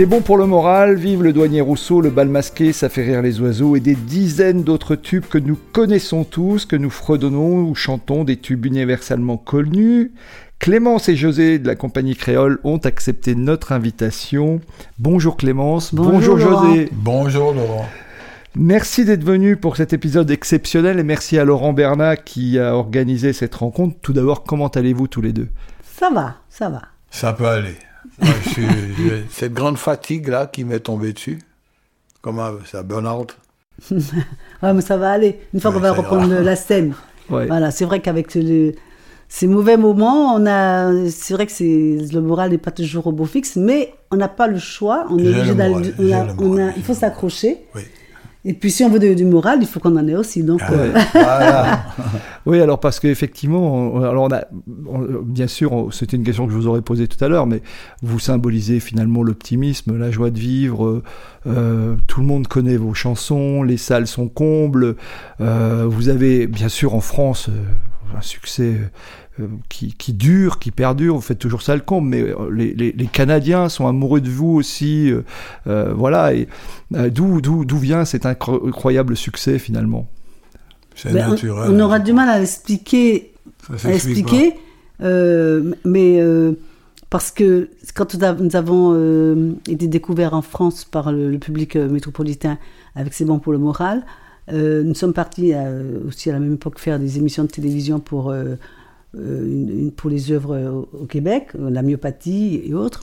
C'est bon pour le moral, vive le douanier Rousseau, le bal masqué, ça fait rire les oiseaux et des dizaines d'autres tubes que nous connaissons tous, que nous fredonnons ou chantons, des tubes universellement connus. Clémence et José de la compagnie Créole ont accepté notre invitation. Bonjour Clémence, bonjour, José. Bonjour Laurent. Merci d'être venu pour cet épisode exceptionnel et merci à Laurent Bernat qui a organisé cette rencontre. Tout d'abord, comment allez-vous tous les deux? Ça va, ça va. Ça peut aller. Cette grande fatigue-là qui m'est tombée dessus, comment c'est un burn-out ouais, mais ça va aller. Une fois qu'on va reprendre la scène. Voilà, c'est vrai qu'avec ces mauvais moments, on a, c'est vrai que c'est, le moral n'est pas toujours au beau fixe, mais on n'a pas le choix. On est obligé d'aller, il faut s'accrocher. Oui. Et puis si on veut du moral, il faut qu'on en ait aussi. Donc, ah euh. oui, alors parce qu'effectivement, alors on a, bien sûr, c'était une question que je vous aurais posée tout à l'heure, mais vous symbolisez finalement l'optimisme, la joie de vivre. Euh, tout le monde connaît vos chansons, les salles sont combles. Euh, vous avez bien sûr en France un succès qui, qui, dure, qui perdure. Vous faites toujours ça le comble, mais euh, les, les, les Canadiens sont amoureux de vous aussi. Euh, voilà. Et d'où, d'où, d'où vient cet incroyable succès finalement? C'est ben, naturel. On, on, aura du mal à l'expliquer, à expliquer, mais parce que quand nous avons été découverts en France par le, le public métropolitain avec C'est bon pour le moral, nous sommes partis aussi à la même époque faire des émissions de télévision pour euh, une, pour les œuvres au, Québec, la myopathie et autres.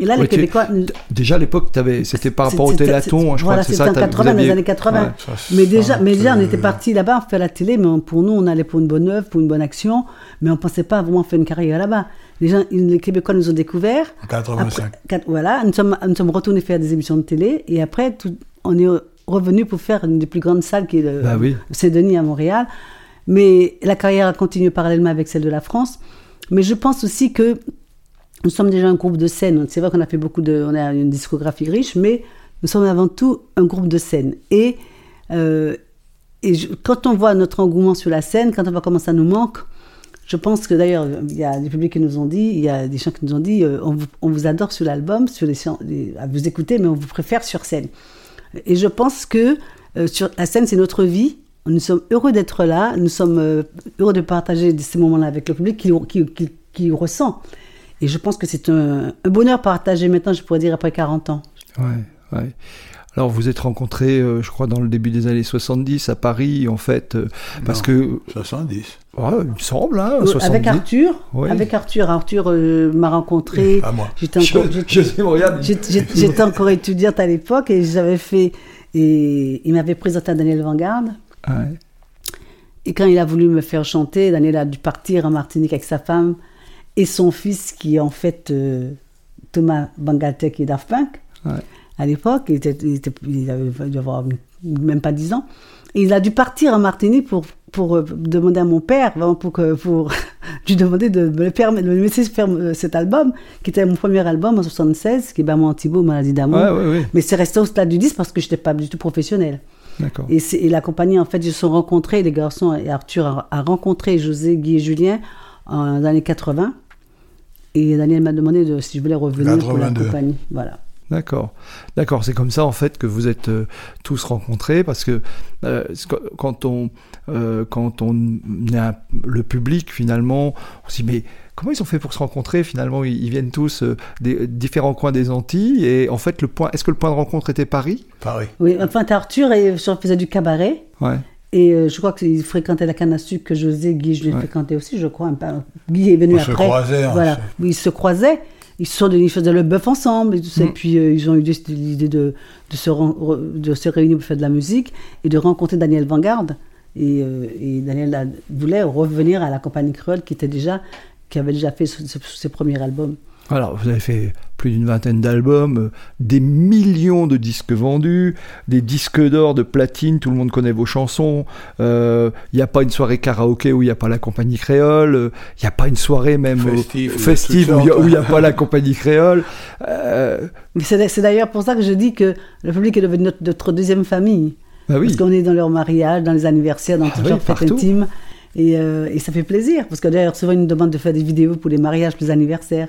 Et là, les Québécois. Déjà à l'époque, c'était par rapport au téléthon, je crois que c'est ça. C'était en 80, les années 80. mais, déjà, mais déjà, on était parti là-bas, on fait la télé, mais pour nous, on allait pour une bonne œuvre, pour une bonne action, mais on ne pensait pas vraiment faire une carrière là-bas. Les, gens, les Québécois nous ont découverts. En 85. voilà, nous sommes, nous sommes retournés faire des émissions de télé, et après, tout, on est revenu pour faire une des plus grandes salles qui est le bah Saint-Denis à Montréal. Mais la carrière a continué parallèlement avec celle de la France. Mais je pense aussi que nous sommes déjà un groupe de scène. C'est vrai qu'on a fait beaucoup de, on a une discographie riche, mais nous sommes avant tout un groupe de scène. Et, euh, quand on voit notre engouement sur la scène, quand on voit comment ça nous manque, je pense que d'ailleurs, il y a des publics qui nous ont dit, il y a des gens qui nous ont dit, euh, on, vous, on, vous, adore sur l'album, sur les, à vous écouter, mais on vous préfère sur scène. Et je pense que euh, sur la scène, c'est notre vie. Nous sommes heureux d'être là, nous sommes euh, heureux de partager ces moments-là avec le public qui, qui, qui, ressent. Et je pense que c'est un, bonheur partagé maintenant, je pourrais dire, après 40 ans. Ouais, ouais. Alors vous êtes rencontrés, euh, je crois, dans le début des années 70 à Paris, en fait, euh, parce que... 70. Ouais, il me semble, hein, 70. Avec Arthur, avec Arthur, Arthur m'a rencontré. Pas moi. J'étais encore, j'étais encore étudiante à l'époque et j'avais fait, et il m'avait présenté à Daniel Vanguard. Et quand il a voulu me faire chanter, Daniel a dû partir en Martinique avec sa femme et son fils, qui est en fait euh, Thomas Bangalter, qui est Daft Punk. À l'époque, il, était, il, avait dû avoir même pas 10 ans. Et il a dû partir en Martinique pour, pour euh, demander à mon père, pour, que, pour lui demander de me, permettre, de me laisser faire euh, cet album, qui était mon premier album en 76, qui est Bama Antibo, Maladie d'amour. Mais c'est resté au stade du 10 parce que je n'étais pas du tout professionnel. Et, et, la compagnie, en fait, ils se sont rencontrés, les garçons, et Arthur a, rencontré José, Guy et Julien en, dans les années 80. Et Daniel m'a demandé de, si je voulais revenir pour la compagnie. Voilà. D'accord, d'accord. C'est comme ça en fait que vous êtes euh, tous rencontrés parce que euh, quand on euh, quand on a le public finalement, on se dit mais comment ils ont fait pour se rencontrer Finalement, ils, viennent tous euh, des différents coins des Antilles. Et en fait, le point, est-ce que le point de rencontre était Paris? Paris. Oui, enfin, Arthur et faisait du cabaret. Ouais. Et euh, je crois qu'il fréquentait la canne à sucre que José, Guy, je l'ai fréquenté aussi, je crois. Guy est venu après. Se croisait, hein, voilà, ils se croisaient. Ils, sont, ils faisaient le bœuf ensemble et tout ça. Et mm. puis euh, ils ont eu l'idée de, de, se de se réunir pour faire de la musique et de rencontrer Daniel Vanguard. Et, et Daniel voulait revenir à la compagnie créole qui était déjà qui avait déjà fait ses premiers albums. Alors, vous avez fait plus d'une vingtaine d'albums, euh, des millions de disques vendus, des disques d'or, de platine, tout le monde connaît vos chansons. Il euh, n'y a pas une soirée karaoké où il n'y a pas la compagnie créole. Il euh, n'y a pas une soirée même festive, où il n'y a, pas la compagnie créole. C'est d'ailleurs pour ça que je dis que le public est devenu notre, deuxième famille. Bah oui. Parce qu'on est dans leur mariage, dans les anniversaires, dans ah toutes leurs fêtes intimes. Et, et, ça fait plaisir, parce que d'ailleurs, souvent, ils nous demandent de faire des vidéos pour les mariages, pour les anniversaires.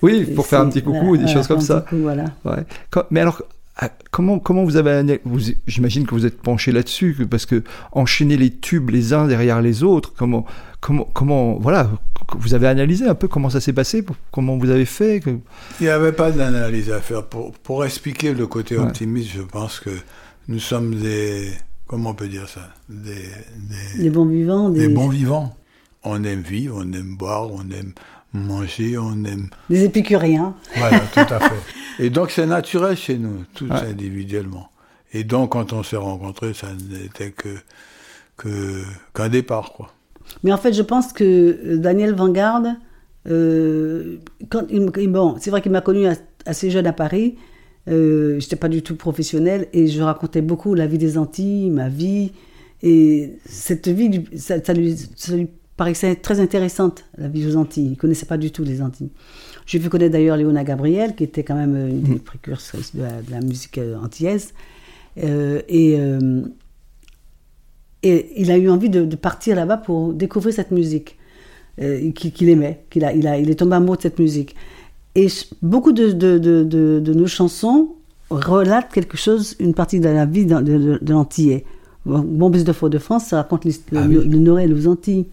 Oui, pour faire un petit coucou et des choses comme ça. voilà. Ouais. Mais alors, ah, comment, comment vous avez. J'imagine que vous êtes penché là-dessus, parce que enchaîner les tubes les uns derrière les autres, comment. Comment, comment, voilà, vous avez analysé un peu comment ça s'est passé, comment vous avez fait que... Il n'y avait pas d'analyse à faire. Pour, pour expliquer le côté optimiste, je pense que nous sommes des, comment on peut dire ça, des, des, bons vivants. Des... des bons vivants. On aime vivre, on aime boire, on aime, manger, on aime. Des épicuriens. Voilà, tout à fait. Et donc c'est naturel chez nous, tous individuellement. Et donc quand on s'est rencontrés, ça n'était que qu'un départ, quoi. Mais en fait, je pense que euh, Daniel Vanguard, euh, quand bon, c'est vrai qu'il m'a connu assez jeune à Paris. Euh, j'étais pas du tout professionnel et je racontais beaucoup la vie des Antilles, ma vie. Et cette vie, ça, ça, lui, ça lui paraissait très intéressante, la vie aux Antilles. Il ne connaissait pas du tout les Antilles. J'ai vu connaître d'ailleurs Léona Gabriel, qui était quand même une des mm. précurseuses de la, musique euh, antillaise. Euh, et, euh, et il a eu envie de, partir là-bas pour découvrir cette musique qu'il aimait, qu'il a, il, a, il est tombé amoureux de cette musique. Et beaucoup de, de, de, nos chansons relatent quelque chose, une partie de la vie de, de, l'Antillais. Bon, Bus de Fort-de-France, ça raconte le, ah le, Nord et les Antilles.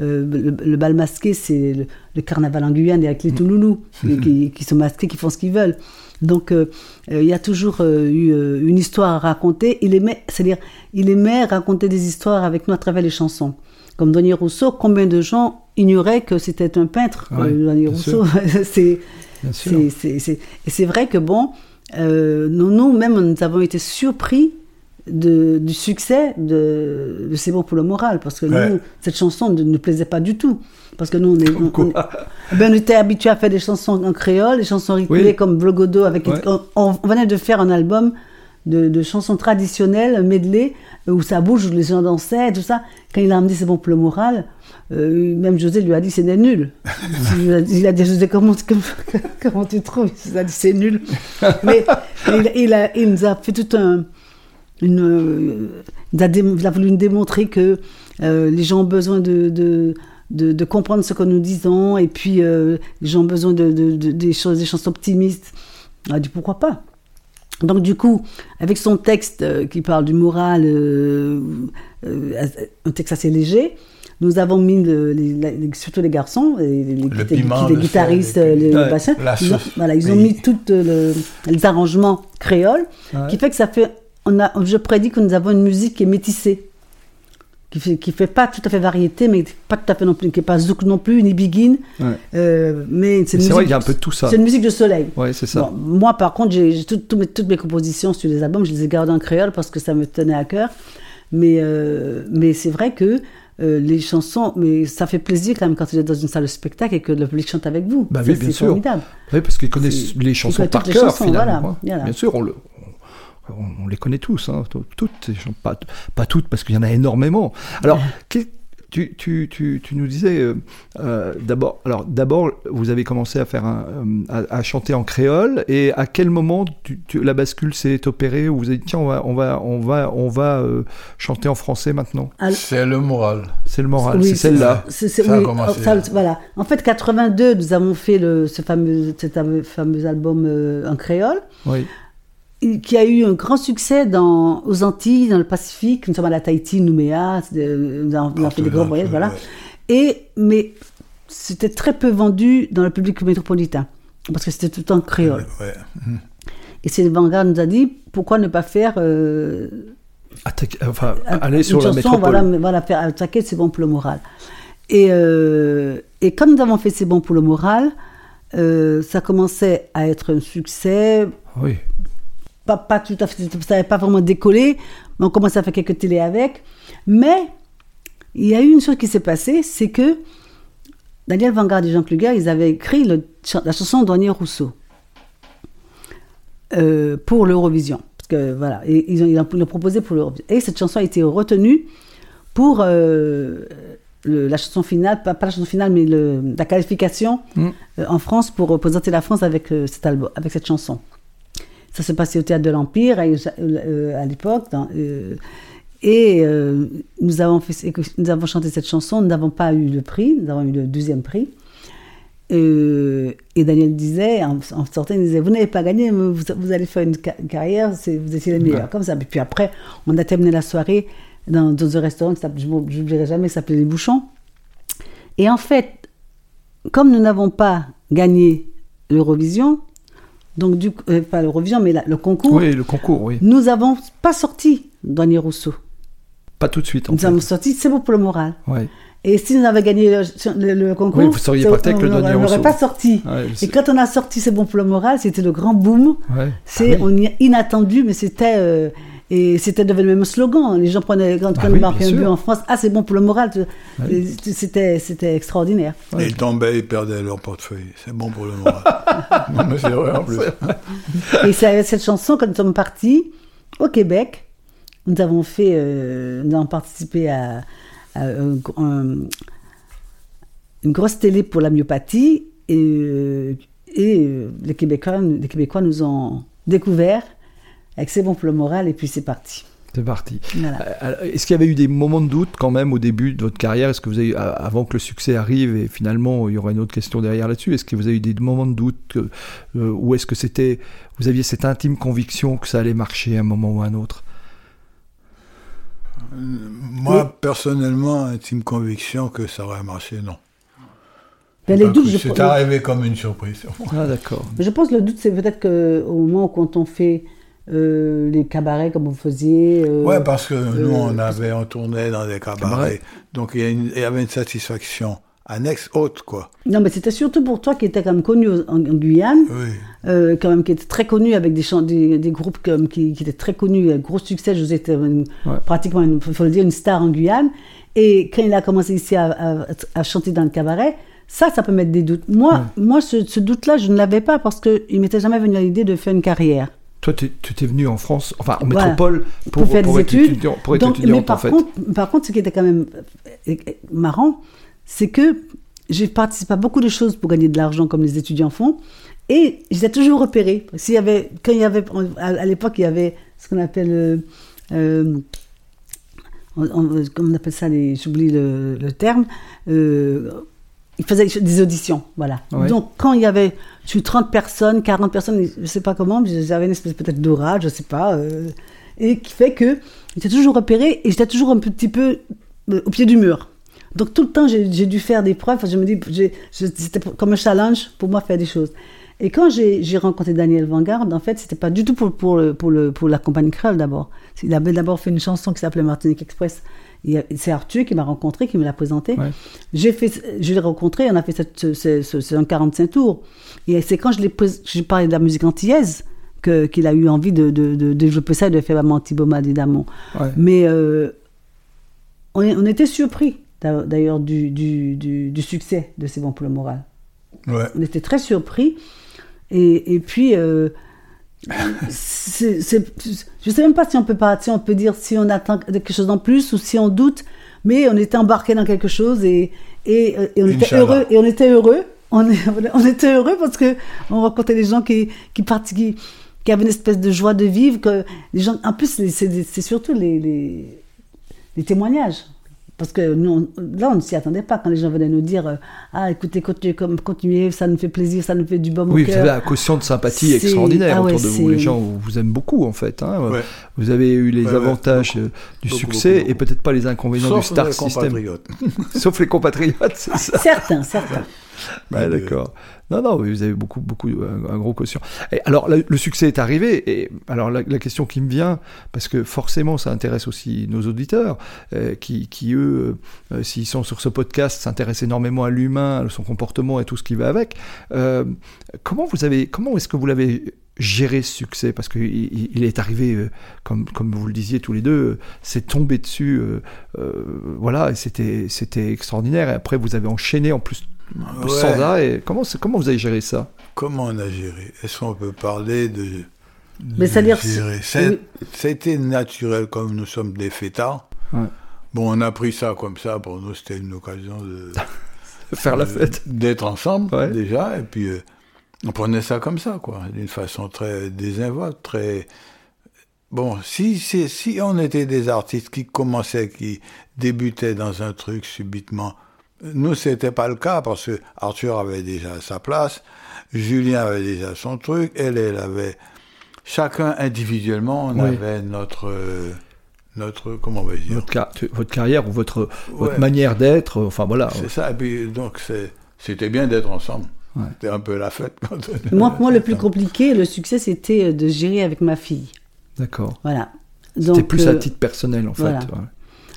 Euh, le, bal masqué, c'est le, carnaval en Guyane avec les Touloulous qui, qui, sont masqués, qui font ce qu'ils veulent. Donc, euh, euh, il y a toujours eu une histoire à raconter. Il aimait, c'est-à-dire, il aimait raconter des histoires avec nous à travers les chansons. Comme Denis Rousseau, combien de gens ignoraient que c'était un peintre, ouais, Rousseau C'est, et c'est vrai que bon, nous, nous même, nous avons été surpris de, du succès de, de C'est bon pour le moral. Parce que nous, cette chanson ne nous plaisait pas du tout. Parce que nous, on, est, ben, on, était habitués à faire des chansons en créole, des chansons rythmées comme Vlogodo. Avec, on, venait de faire un album de, de, chansons traditionnelles, medley, où ça bouge, où les gens dansaient, tout ça. Quand il a amené C'est bon pour le moral, euh, même José lui a dit c'est nul. il a dit José comment, comment, tu trouves? Il a dit c'est nul. Mais il, il, a, il nous a fait tout un une, euh, il, a voulu démontrer que euh, les gens ont besoin de, de, de, comprendre ce que nous disons, et puis euh, les gens ont besoin de, des, choses, des chansons optimistes. On a dit pourquoi pas? Donc du coup, avec son texte qui parle du moral, un texte assez léger, nous avons mis les, surtout les garçons, les, les, guitaristes, les, bassins, ils ont, voilà, ils ont mis tous les arrangements créoles, qui fait que ça fait je prédis que nous avons une musique qui est métissée, qui fait, qui fait pas tout à fait variété, mais pas tout à fait non plus, qui n'est pas zouk non plus, ni biguine. Euh, mais c'est vrai qu'il y a un peu de tout ça. C'est une musique de soleil. Ouais, c'est ça. moi, par contre, j'ai toutes mes, toutes mes compositions sur les albums, je les ai gardées en créole parce que ça me tenait à cœur. Mais, euh, mais c'est vrai que euh, les chansons, mais ça fait plaisir quand même quand vous êtes dans une salle de spectacle et que le public chante avec vous. Bah oui, bien sûr. Formidable. Oui, parce qu'ils connaissent les chansons par cœur, finalement. Voilà. Bien sûr, on le, on, les connaît tous, hein, toutes, pas, pas toutes parce qu'il y en a énormément. Alors, tu, tu, tu, tu, nous disais euh, euh, d'abord, alors d'abord, vous avez commencé à faire un, euh, à, chanter en créole, et à quel moment la bascule s'est opérée où vous avez dit tiens on va on va on va on va chanter en français maintenant? C'est le moral. C'est le moral, c'est celle-là. Ça a commencé. voilà. En fait, 82, nous avons fait le, ce fameux cet fameux album en créole. Oui qui a eu un grand succès dans, aux Antilles, dans le Pacifique. Nous sommes à la Tahiti, Nouméa, nous avons, fait des grands voyages, voilà. Et, mais c'était très peu vendu dans le public métropolitain, parce que c'était tout en créole. Et c'est Vanguard nous a dit, pourquoi ne pas faire... Euh, enfin, aller sur la métropole. Voilà, voilà, faire attaquer, c'est bon pour le moral. Et, euh, et quand nous avons fait C'est bon pour le moral, euh, ça commençait à être un succès. Oui pas, tout à fait, ça n'avait pas vraiment décollé, mais on commence à faire quelques télés avec. Mais il y a eu une chose qui s'est passée, c'est que Daniel Vanguard et Jean Kluger, ils avaient écrit le, la chanson Douanier Rousseau euh, pour l'Eurovision. Parce que voilà, et ils l'ont proposé pour l'Eurovision. Et cette chanson a été retenue pour euh, la chanson finale, pas, la chanson finale, mais le, la qualification mm. euh, en France pour représenter la France avec, cet album, avec cette chanson. Ça s'est passé au théâtre de l'Empire à, à l'époque. Et nous, avons fait, nous avons chanté cette chanson, nous n'avons pas eu le prix, nous avons eu le deuxième prix. Euh, et Daniel disait, en, sortant, il disait, vous n'avez pas gagné, mais vous, allez faire une carrière, vous étiez les meilleurs, comme ça. Et puis après, on a terminé la soirée dans, dans un restaurant, je ne dirai jamais, ça s'appelait Les Bouchons. Et en fait, comme nous n'avons pas gagné l'Eurovision, donc du euh, pas l'Eurovision, mais le concours. Oui, le concours, oui. Nous n'avons pas sorti Daniel Rousseau. Pas tout de suite. En nous avons sorti, c'est bon pour le moral. Ouais. Et si nous avions gagné le, concours, vous seriez pas avec le On n'aurait pas sorti. et quand on a sorti C'est bon pour le moral, c'était le grand boom. C'est ah inattendu, mais c'était euh, et c'était devenu même slogan. Les gens prenaient quand, ah, on marquait un but en France, ah c'est bon pour le moral. C'était c'était extraordinaire. Et ils tombaient, ils perdaient leur portefeuille. C'est bon pour le moral. non mais c'est vrai en plus. et cette chanson, quand nous sommes partis au Québec, nous avons fait, euh, nous avons participé à, une grosse télé pour la myopathie et, euh, et euh, les, Québécois, les Québécois nous ont découvert avec C'est bon pour le moral et puis c'est parti. C'est parti. Est-ce qu'il y avait eu des moments de doute quand même au début de votre carrière? Est-ce que vous avez, avant que le succès arrive et finalement il y aura une autre question derrière là-dessus, est-ce que vous avez eu des moments de doute ou est-ce que c'était, vous aviez cette intime conviction que ça allait marcher à un moment ou à un autre? Moi, personnellement, intime conviction que ça aurait marché, non. C'est arrivé comme une surprise. Ah, d'accord. Je pense que le doute, c'est peut-être qu'au moment où quand on fait euh, les cabarets comme vous faisiez. Euh, ouais, parce que nous, on euh, avait, on tournait dans des cabarets. Donc, il y, avait une satisfaction annexe haute, quoi. Non, mais c'était surtout pour toi qui étais quand même connu en, Guyane, euh, quand même qui était très connu avec des, des, des groupes comme, qui, qui, étaient très connus, avec gros succès. Je étais pratiquement, il faut le dire, une star en Guyane. Et quand il a commencé ici à, à, chanter dans le cabaret, ça, ça peut mettre des doutes. Moi, moi ce, doute-là, je ne l'avais pas parce qu'il m'était jamais venu à l'idée de faire une carrière. Toi, tu étais venu en France, enfin en métropole, pour, faire des études. pour être Donc, mais par, en fait. contre, par contre, ce qui était quand même euh, marrant, c'est que j'ai participé à beaucoup de choses pour gagner de l'argent comme les étudiants font. Et j'étais toujours repérée. S'il y avait, quand il y avait, à, l'époque, il y avait ce qu'on appelle, euh, euh on, comment on appelle ça, j'oublie le, le, terme, euh, il faisait des auditions, voilà. Donc quand il y avait, je suis 30 personnes, 40 personnes, je ne sais pas comment, j'avais une espèce peut-être d'orage, je ne sais pas, euh, et qui fait que j'étais toujours repérée et j'étais toujours un petit peu au pied du mur. Donc tout le temps, j'ai dû faire des preuves. Je me dis, c'était comme un challenge pour moi faire des choses. Et quand j'ai rencontré Daniel Vanguard, en fait, c'était pas du tout pour, pour, pour, le, pour la compagnie Creole d'abord. Il avait d'abord fait une chanson qui s'appelait Martinique Express. C'est Arthur qui m'a rencontré, qui me l'a présenté. J'ai fait, je l'ai rencontré, on a fait cette, ce, un 45 tours. Et c'est quand je l'ai parlé de la musique antillaise qu'il a eu envie de, de, de, développer ça et de faire Mantiboma évidemment. Mais euh, on, on était surpris d'ailleurs du, du, du, succès de C'est bon pour le moral. On était très surpris. Et, et puis, euh, c'est, je sais même pas si on peut pas, si on peut dire si on attend quelque chose en plus ou si on doute, mais on était embarqué dans quelque chose et, et, on était heureux. Et on était heureux. On, on, était heureux parce que on rencontrait des gens qui, qui, qui, qui avaient une espèce de joie de vivre. Que les gens, en plus, c'est surtout les, les, les témoignages. Parce que nous, là, on ne s'y attendait pas quand les gens venaient nous dire Ah, écoutez, continuez, continuez, ça nous fait plaisir, ça nous fait du bon Oui, vous avez un quotient de sympathie extraordinaire ah autour de vous. Les gens vous aiment beaucoup, en fait. Hein. Vous avez eu les avantages euh, du succès et peut-être pas les inconvénients du star system. Sauf les compatriotes, c'est ça Certains, certains. D'accord. Non, non, vous avez beaucoup, beaucoup, un, gros quotient. Et alors, le, succès est arrivé. Et alors, la, question qui me vient, parce que forcément, ça intéresse aussi nos auditeurs, euh, qui, qui, eux, euh, s'ils sont sur ce podcast, s'intéressent énormément à l'humain, à son comportement et tout ce qui va avec. Euh, comment vous avez, comment est-ce que vous l'avez géré ce succès? Parce qu'il il est arrivé comme comme vous le disiez tous les deux c'est tombé dessus voilà et c'était c'était extraordinaire et après vous avez enchaîné en plus sans arrêt. Comment, comment vous avez géré ça? Comment on a géré? Est-ce qu'on peut parler de. Mais ça C'était naturel, comme nous sommes des fêtards. Bon, on a pris ça comme ça. Pour nous, c'était une occasion de. Faire la fête. D'être ensemble, déjà. Et puis, euh, on prenait ça comme ça, quoi. D'une façon très désinvolte, très. Bon, si, si, si on était des artistes qui commençaient, qui débutaient dans un truc subitement, nous, c'était pas le cas parce que Arthur avait déjà sa place, Julien avait déjà son truc, elle, elle avait. Chacun individuellement, on avait notre. notre. Comment on va dire? Votre, votre carrière ou votre, votre manière d'être, enfin voilà. C'est ça, et puis donc c'était bien d'être ensemble. C'était un peu la fête. moi, moi, le plus compliqué, le succès, c'était de gérer avec ma fille. D'accord. Voilà. C'était plus à euh, titre personnel, en fait.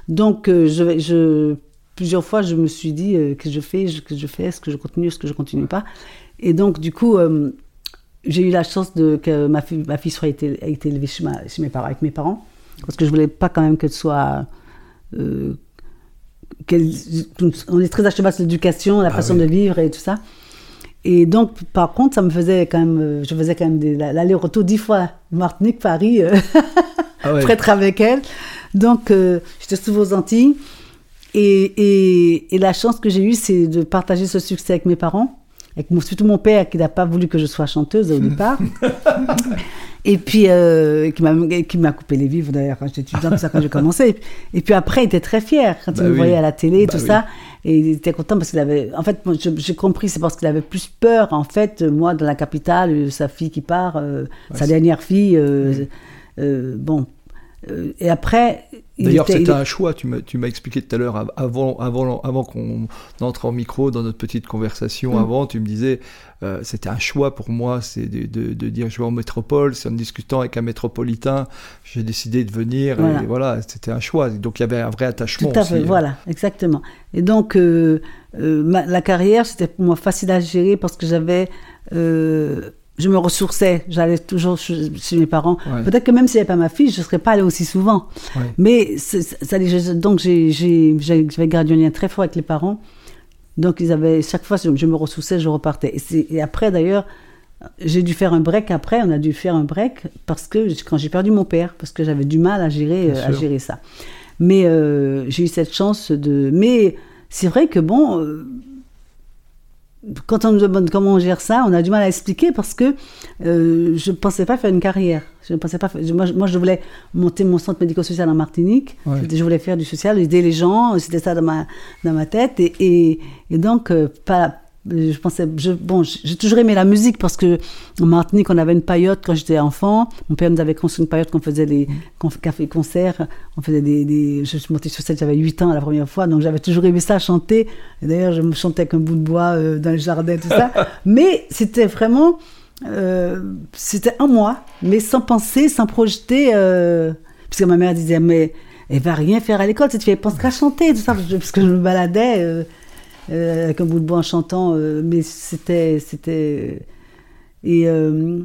Donc, euh, je, je, plusieurs fois, je me suis dit euh, que je fais, que je fais, est-ce que je continue, est-ce que je continue pas? Et donc, du coup, j'ai eu la chance de, que ma fille, ma fille soit été, été élevée chez, chez, mes parents, avec mes parents, parce que je voulais pas quand même qu'elle soit on est très à cheval sur l'éducation, la ah façon de vivre et tout ça. Et donc, par contre, ça me faisait quand même, euh, je faisais quand même l'aller-retour dix fois Martinique, Paris, euh, ah être avec elle. Donc, euh, j'étais souvent aux Antilles. Et, et, et la chance que j'ai eue, c'est de partager ce succès avec mes parents, avec surtout mon père qui n'a pas voulu que je sois chanteuse au départ. Et puis, euh, qui m'a coupé les vivres d'ailleurs quand j'étais étudiante, ça quand j'ai commencé. Et puis après, il était très fier quand il bah me voyait à la télé, bah tout ça. Et il était content parce qu'il avait. En fait, j'ai compris, c'est parce qu'il avait plus peur, en fait, moi, dans la capitale, sa fille qui part, euh, sa dernière fille. Euh, euh bon, euh, et après. D'ailleurs, c'était un choix, tu m'as expliqué tout à l'heure, avant, avant, avant qu'on entre en micro dans notre petite conversation, mm. avant, tu me disais, euh, c'était un choix pour moi, c'est de, de, de, dire je vais en métropole, c'est en discutant avec un métropolitain, j'ai décidé de venir, et voilà, c'était un choix. Donc il y avait un vrai attachement. Tout à fait, hein. voilà, exactement. Et donc, euh, la carrière, c'était pour moi facile à gérer parce que j'avais je me ressourçais, j'allais toujours chez, mes parents. Peut-être que même si n'y avait pas ma fille, je ne serais pas allée aussi souvent. Mais ça, donc j'avais gardé un lien très fort avec les parents. Donc ils avaient chaque fois, je, me ressourçais, je repartais. Et, après d'ailleurs, j'ai dû faire un break après. On a dû faire un break parce que quand j'ai perdu mon père, parce que j'avais du mal à gérer, à gérer ça. Mais euh, j'ai eu cette chance de. Mais c'est vrai que bon. Euh, quand on nous demande comment on gère ça, on a du mal à expliquer parce que euh, je ne pensais pas faire une carrière. Je ne pensais pas. moi, moi, je voulais monter mon centre médico-social en Martinique. Je voulais faire du social, aider les gens. C'était ça dans ma dans ma tête. Et, et, et donc, euh, pas je pensais, je, bon, j'ai toujours aimé la musique parce que en Martinique, on avait une paillote quand j'étais enfant. Mon père nous avait construit une paillote qu'on faisait des cafés-concerts. On faisait des, des, je suis montée sur scène, j'avais 8 ans la première fois, donc j'avais toujours aimé ça, chanter. D'ailleurs, je me chantais avec un bout de bois euh, dans le jardin, tout ça. mais c'était vraiment, euh, c'était en moi, mais sans penser, sans projeter, euh, puisque ma mère disait, mais elle va rien faire à l'école, cette fille, elle pense qu'à chanter, tout ça, parce que je me baladais. Euh, avec un bout de bois en chantant, euh, mais c'était. c'était et, euh,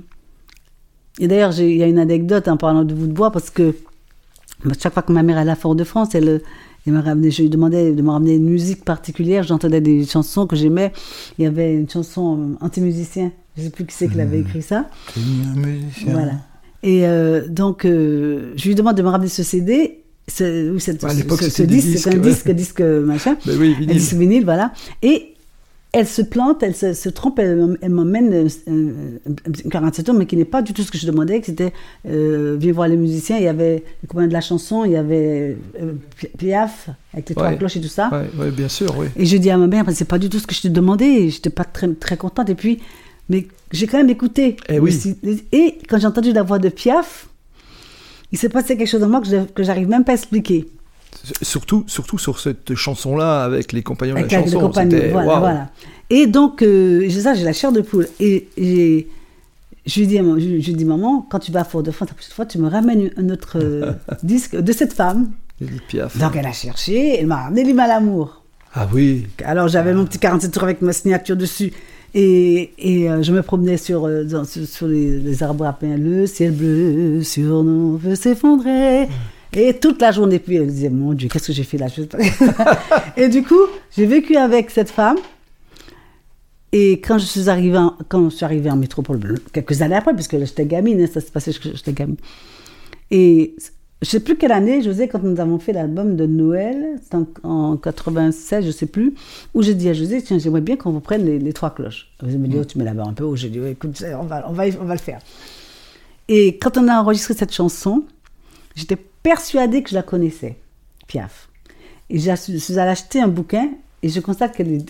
et d'ailleurs, il y a une anecdote en parlant de bout de bois, parce que chaque fois que ma mère allait à Fort-de-France, elle, elle m'a ramené, je lui demandais de me ramener une musique particulière, j'entendais des chansons que j'aimais. Il y avait une chanson anti-musicien, je ne sais plus qui c'est qui avait écrit ça. musicien. Voilà. Et donc, je lui demande de me ramener ce CD, ce, ce, disque, c'est un disque, disque machin, ben oui, vinyle. un disque vinyle, voilà. Et elle se plante, elle se, trompe, elle, m'emmène un 47 tours, mais qui n'est pas du tout ce que je demandais, que c'était euh, viens voir les musiciens, il y avait copains de la chanson, il y avait euh, Piaf, avec les trois cloches et tout ça. Oui, bien sûr, oui. Et je dis à ma mère, c'est pas du tout ce que je te demandais, j'étais pas très, très contente, et puis, mais j'ai quand même écouté. Et, eh oui. et quand j'ai entendu la voix de Piaf, il s'est passé quelque chose en moi que j'arrive même pas à expliquer. Surtout, surtout sur cette chanson-là, avec les compagnons de la chanson. Les compagnons, voilà, voilà. Et donc, euh, j'ai ça, j'ai la chair de poule. Et, je lui dis, je, je dis, maman, quand tu vas à Fort-de-France la prochaine fois, tu me ramènes un autre euh, disque de cette femme. Piaf. Donc, elle a cherché, elle m'a ramené les Malamour. Ah oui. Alors, j'avais mon petit 47 tours avec ma signature dessus. Et, et euh, je me promenais sur, euh, sur, les, arbres à pain, le ciel bleu sur nous veut s'effondrer. Et toute la journée, puis elle disait, mon Dieu, qu'est-ce que j'ai fait là? Et du coup, j'ai vécu avec cette femme. Et quand je suis arrivée en, quand je suis arrivée en métropole, quelques années après, puisque j'étais gamine, hein, ça se passait que j'étais gamine. Et je sais plus quelle année, José, quand nous avons fait l'album de Noël, en, 96, je sais plus, où j'ai dit à José, tiens, j'aimerais bien qu'on reprenne les, les trois cloches. José me dit, mm. oh, tu mets la barre un peu haut. J'ai dit, écoute, on va, on, va, on va le faire. Et quand on a enregistré cette chanson, j'étais persuadée que je la connaissais, Piaf. Et je suis allée acheter un bouquin et je constate qu'elle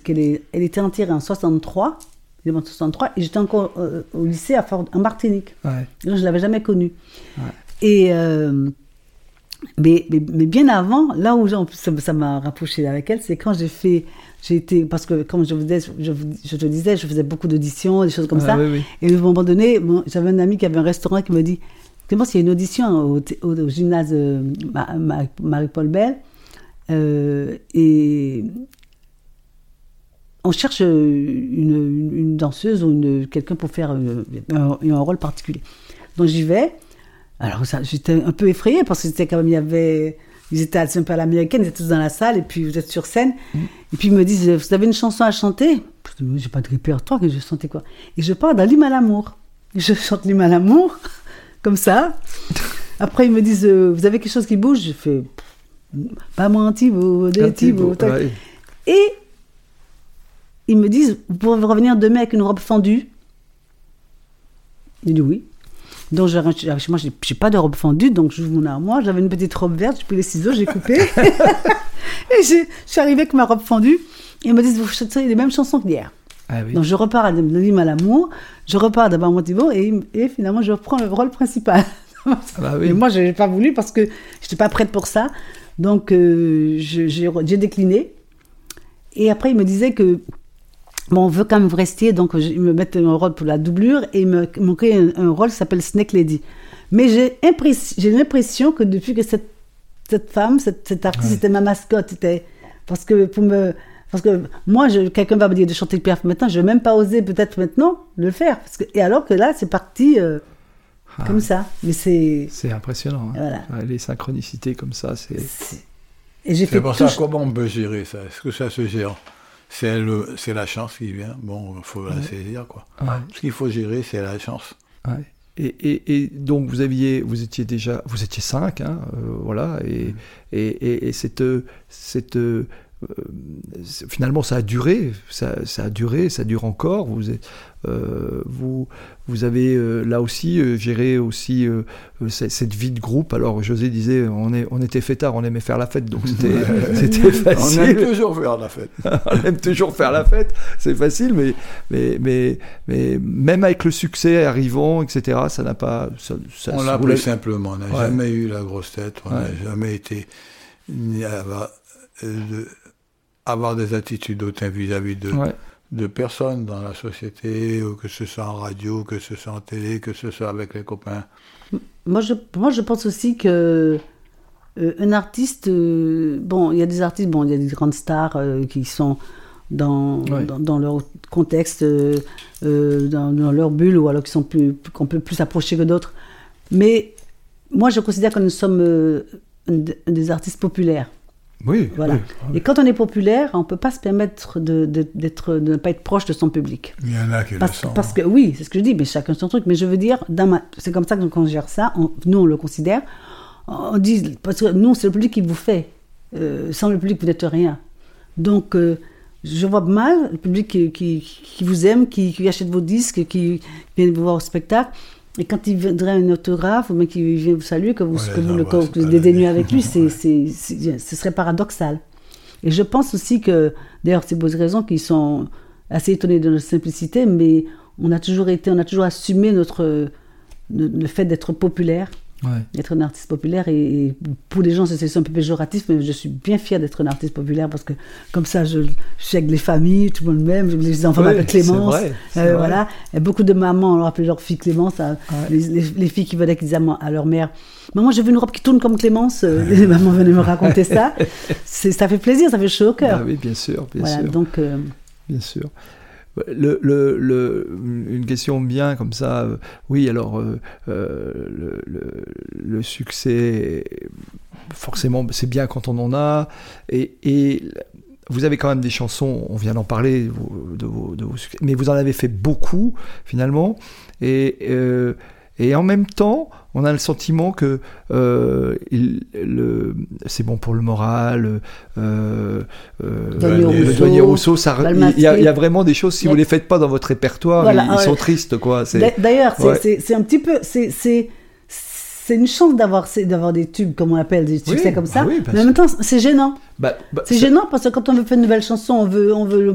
elle était enterrée en 63, 63 et j'étais encore euh, au lycée à en Martinique. Ouais. je ne l'avais jamais connue. Et, euh, mais, mais, bien avant, là où ça m'a rapproché avec elle, c'est quand j'ai fait, j'ai été, parce que comme je vous disais, je, je, te disais, je faisais beaucoup d'auditions, des choses comme ça. Et à un moment donné, j'avais un ami qui avait un restaurant qui me dit, y a une audition au, au, gymnase euh, Marie-Paul Bell, euh, et on cherche une, une, danseuse ou une, quelqu'un pour faire un, un, rôle particulier. Donc j'y vais. Alors j'étais un peu effrayée parce que c'était quand même, il y avait, ils étaient un peu à l'américaine, ils étaient tous dans la salle et puis vous êtes sur scène. Mm. Et puis ils me disent, vous avez une chanson à chanter? J'ai pas de répertoire, que je chantais quoi? Et je dans l'hymne à l'amour. Je chante l'hymne à l'amour, comme ça. Après ils me disent, euh, vous avez quelque chose qui bouge? Je fais, pas moi un Thibaut, des Thibaut. Et ils me disent, vous pouvez revenir demain avec une robe fendue? Je dis oui. Donc, je, chez moi, j'ai pas de robe fendue, donc j'ouvre mon armoire. J'avais une petite robe verte, j'ai pris les ciseaux, j'ai coupé. et je suis arrivée avec ma robe fendue. Et ils me disent, vous chantez les mêmes chansons qu'hier. Ah donc, je repars à l'hymne à l'amour, je repars d'abord mon Thibault, et, et finalement, je reprends le rôle principal. ah bah oui. Et moi, je n'ai pas voulu parce que je n'étais pas prête pour ça. Donc, euh, j'ai décliné. Et après, il me disait que Bon, on veut quand même rester, donc ils me mettent un rôle pour la doublure et ils m'ont créé un, rôle qui s'appelle Snake Lady. Mais j'ai l'impression que depuis que cette, cette femme, cette, artiste, était ma mascotte, était, parce que pour me, parce que moi, quelqu'un va me dire de chanter Pierre maintenant, je vais même pas oser peut-être maintenant le faire. Parce que, et alors que là, c'est parti euh, ah. comme ça. Mais c'est. C'est impressionnant. Hein. Les synchronicités comme ça, c'est. Et j'ai fait. pour ça, comment on peut gérer ça? Est-ce que ça se gère? C'est le, c'est la chance qui vient. Bon, il faut la saisir, quoi. Ce qu'il faut gérer, c'est la chance. Et, et, et, donc vous aviez, vous étiez déjà, vous étiez cinq, hein, euh, voilà, et, et, et, cette, cette finalement, ça a duré, ça, a duré, ça dure encore. Vous, euh, vous, vous avez euh, là aussi géré aussi cette vie de groupe. Alors José disait, on, est, on était fêtard, on aimait faire la fête, donc c'était facile. On aime toujours faire la fête. on aime toujours faire la fête, c'est facile, mais, mais, mais, mais même avec le succès arrivant, etc., ça n'a pas. Ça, on l'a pris simplement, on n'a jamais eu la grosse tête, on n'a jamais été avoir des attitudes hautaines vis-à-vis de, de personnes dans la société, ou que ce soit en radio, que ce soit en télé, que ce soit avec les copains. Moi, je, moi, je pense aussi que euh, un artiste, euh, bon, il y a des artistes, bon, il y a des grandes stars euh, qui sont dans, dans, leur contexte, dans, dans, leur bulle, ou alors qui sont plus, qu'on peut plus approcher que d'autres. Mais moi, je considère que nous sommes des artistes populaires. Oui. Voilà. Et quand on est populaire, on ne peut pas se permettre de, de, de, ne pas être proche de son public. Il y en a qui parce, le Parce que oui, c'est ce que je dis, mais chacun son truc. Mais je veux dire, c'est comme ça qu'on gère ça. nous, on le considère. On dit, parce que nous, c'est le public qui vous fait. Euh, sans le public, vous n'êtes rien. Donc, euh, je vois mal le public qui, qui, qui vous aime, qui, qui, achète vos disques, qui vient vous voir au spectacle. Et quand il viendrait un autographe, ou même qu'il vient vous saluer, que vous, que vous, le, avec lui, c'est, ce serait paradoxal. Et je pense aussi que, d'ailleurs, c'est vos raisons qui sont assez étonnés de notre simplicité, mais on a toujours été, on a toujours assumé notre, le fait d'être populaire être un artiste populaire. Et, pour les gens, c'est un peu péjoratif, mais je suis bien fière d'être un artiste populaire parce que comme ça, je, suis avec les familles, tout le monde m'aime, les enfants m'appellent Clémence. Euh, voilà. Et beaucoup de mamans ont appelé leur fille Clémence, les, filles qui venaient qu'ils à leur mère. Maman, j'ai vu une robe qui tourne comme Clémence. Euh, les mamans venaient me raconter ça. Ça fait plaisir, ça fait chaud au cœur. Ah oui, bien sûr, bien sûr. Donc, euh, Bien sûr une question bien comme ça, euh, oui, alors euh, euh, le, succès, forcément, c'est bien quand on en a, et, vous avez quand même des chansons, on vient d'en parler, vos, mais vous en avez fait beaucoup finalement. Et, et en même temps, on a le sentiment que euh, c'est bon pour le moral. Euh, euh Rousseau, Rousseau ça, il, y a, il, y a, vraiment des choses, si vous ne les faites pas dans votre répertoire, ils, sont tristes. quoi. D'ailleurs, c'est un petit peu... c'est c'est une chance d'avoir d'avoir des tubes, comme on appelle, des succès comme ça. Ah mais en même temps, c'est gênant. Bah, bah, c'est gênant parce que quand on veut faire une nouvelle chanson, on veut, on veut,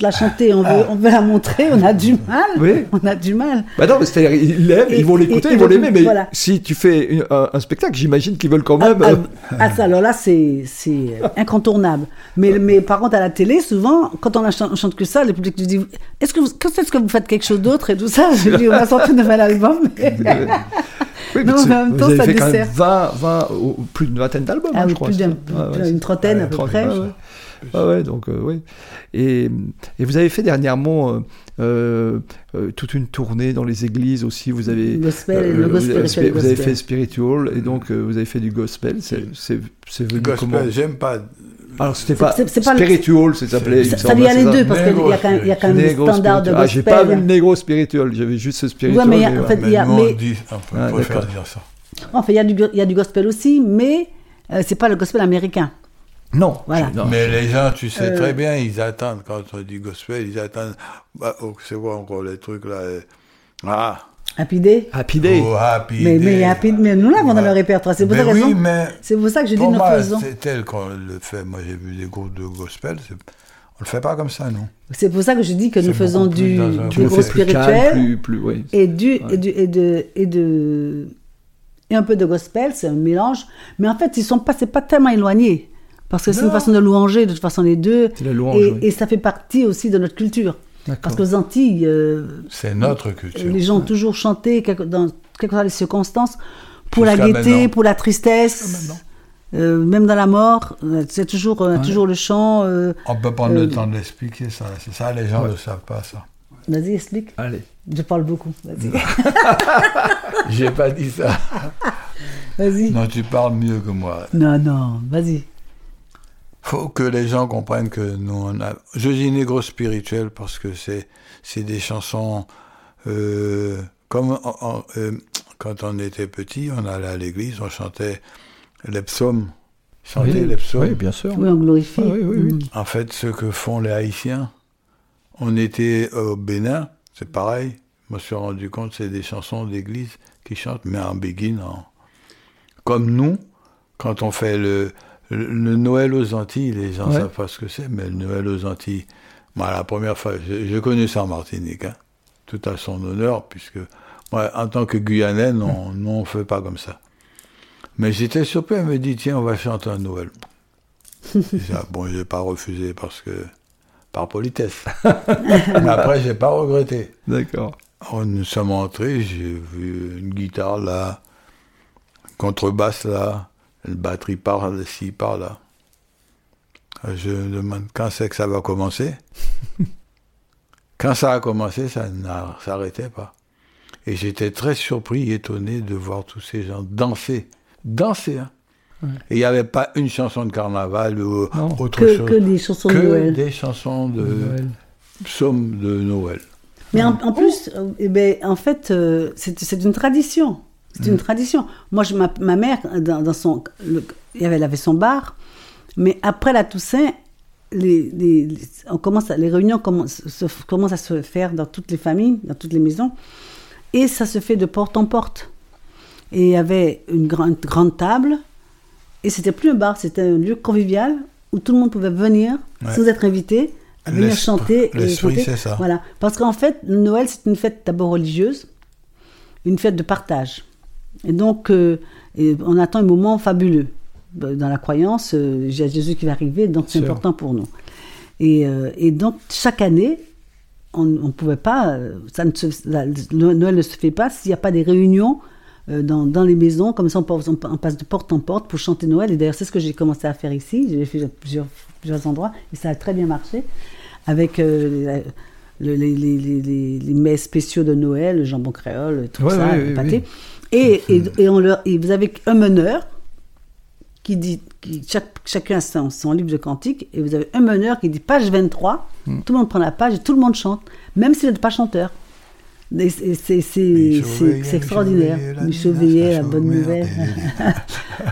la chanter, on veut, ah. on veut la montrer, on a du mal. Oui. On a du mal. Bah non, c'est-à-dire ils l'aiment, ils vont l'écouter, ils vont l'aimer, mais si tu fais un, spectacle, j'imagine qu'ils veulent quand même. Ah, euh, ah ça, alors là, c'est incontournable. Mais, mais par contre, à la télé, souvent, quand on, chante, chante que ça, le public nous dit Est-ce que, vous, quand est-ce que vous faites quelque chose d'autre et tout ça? Je dis On va sortir un nouvel album. Oui, non, en même temps, vous avez ça fait quand même 20, 20 plus d'une vingtaine d'albums, ah, hein, je crois. Plus une trentaine à peu près. Ah ouais, donc euh, oui. Et, et, vous avez fait dernièrement euh, euh, toute une tournée dans les églises aussi. Vous avez gospel, le gospel, vous, avez, vous avez fait spiritual et donc vous avez fait du gospel. C'est venu gospel, comment? J'aime pas alors, c'était pas spiritual, ça s'appelait. Ça, ça a les deux, parce qu'il y a quand même, il y a quand même des standards de gospel. Ah, j'ai pas vu le négro spiritual, j'avais juste ce spiritual. Ouais, mais en fait, il y a. Mais... On dit, on ah, préfère dire ça. Enfin, il y, a du, il y a du gospel aussi, mais euh, c'est pas le gospel américain. Non, voilà. Non, mais les gens, tu sais euh... très bien, ils attendent quand on dit gospel, ils attendent. Bah, oh, c'est quoi encore les trucs là Ah Happy Day Happy Day. Oh, happy mais, Day. Mais, happy, mais nous l'avons dans le répertoire. C'est pour, ça oui, mais c'est pour ça que je dis nous faisons. C'est tel qu'on le fait. Moi, j'ai vu des groupes de gospel. On le fait pas comme ça, non C'est pour ça que je dis que nous faisons du, du gros spirituel plus, plus, oui. et, du, et, du, et, de, et, de, et un peu de gospel, c'est un mélange. Mais en fait, ils sont pas, c'est pas tellement éloigné. Parce que c'est une façon de louanger, de toute façon, les deux. La louange, et, oui. et ça fait partie aussi de notre culture. Parce qu'aux Antilles, euh, c'est notre culture. Les gens ont toujours chanté dans quelles que soient les circonstances pour la gaieté, pour la tristesse. Euh, même dans la mort, euh, c'est toujours, ouais. toujours le chant. Euh, On peut prendre le temps de l'expliquer, ça. C'est ça, les gens ne ouais. savent pas ça. Vas-y, explique. Allez. Je parle beaucoup. Vas-y. J'ai pas dit ça. Vas-y. Non, tu parles mieux que moi. Non, non, vas-y faut que les gens comprennent que nous, on a. Je dis négro spirituel parce que c'est c'est des chansons euh, comme en, euh, quand on était petit, on allait à l'église, on chantait les psaumes, chanter oui, les psaumes. Oui, bien sûr. Oui, on glorifie. Ah, oui, oui, oui. Mm. En fait, ce que font les Haïtiens, on était au Bénin, c'est pareil. Je me suis rendu compte, c'est des chansons d'église qui chantent, mais en béguine, en... comme nous, quand on fait le le Noël aux Antilles, les gens ne ouais. savent pas ce que c'est, mais le Noël aux Antilles, moi, la première fois, j'ai connu ça en Martinique, hein, tout à son honneur, puisque moi, en tant que Guyanais, on ne fait pas comme ça. Mais j'étais surpris, elle me dit, tiens, on va chanter un Noël. ça, bon, je n'ai pas refusé parce que, par politesse. mais après, je n'ai pas regretté. D'accord. Nous sommes entrés, j'ai vu une guitare là, contrebasse là, une batterie par ci, par là. Je me demande quand c'est que ça va commencer. quand ça a commencé, ça ne s'arrêtait pas. Et j'étais très surpris, étonné de voir tous ces gens danser. Danser, hein. Ouais. Et il n'y avait pas une chanson de carnaval ou non. autre que, chose. Que des chansons que de Noël. des chansons de, Noël. psaumes de Noël. Mais en, en plus, oh. eh ben, en fait, euh, c'est une tradition. C'est mmh. une tradition. Moi, je, ma, ma, mère, dans, dans son, le, elle avait son bar, mais après la Toussaint, les, les, les, on commence à, les réunions commencent, se, commencent à se faire dans toutes les familles, dans toutes les maisons, et ça se fait de porte en porte. Et il y avait une grande, grande table, et c'était plus un bar, c'était un lieu convivial où tout le monde pouvait venir, ouais. sans être invité, venir chanter. L'esprit, c'est ça. Voilà. Parce qu'en fait, Noël, c'est une fête d'abord religieuse, une fête de partage. Et donc, euh, et on attend un moment fabuleux. Dans la croyance, euh, il y a Jésus qui va arriver, donc c'est important pour nous. Et, euh, et, donc, chaque année, on ne pouvait pas, ça ne se, la, Noël ne se fait pas s'il n'y a pas des réunions euh, dans, dans, les maisons, comme ça on passe, on passe, de porte en porte pour chanter Noël. Et d'ailleurs, c'est ce que j'ai commencé à faire ici. J'ai fait plusieurs, plusieurs endroits et ça a très bien marché. Avec euh, les, les, les, les, mets spéciaux de Noël, le jambon créole, tout ouais, ça, ouais, le pâté. Oui. Et, et, et, on leur, et vous avez un meneur qui dit, qui, chaque, chacun a son, livre de cantique, et vous avez un meneur qui dit page 23, hmm. tout le monde prend la page et tout le monde chante, même s'il n'est pas chanteur. C'est extraordinaire. Michel Veillet, la bonne nouvelle.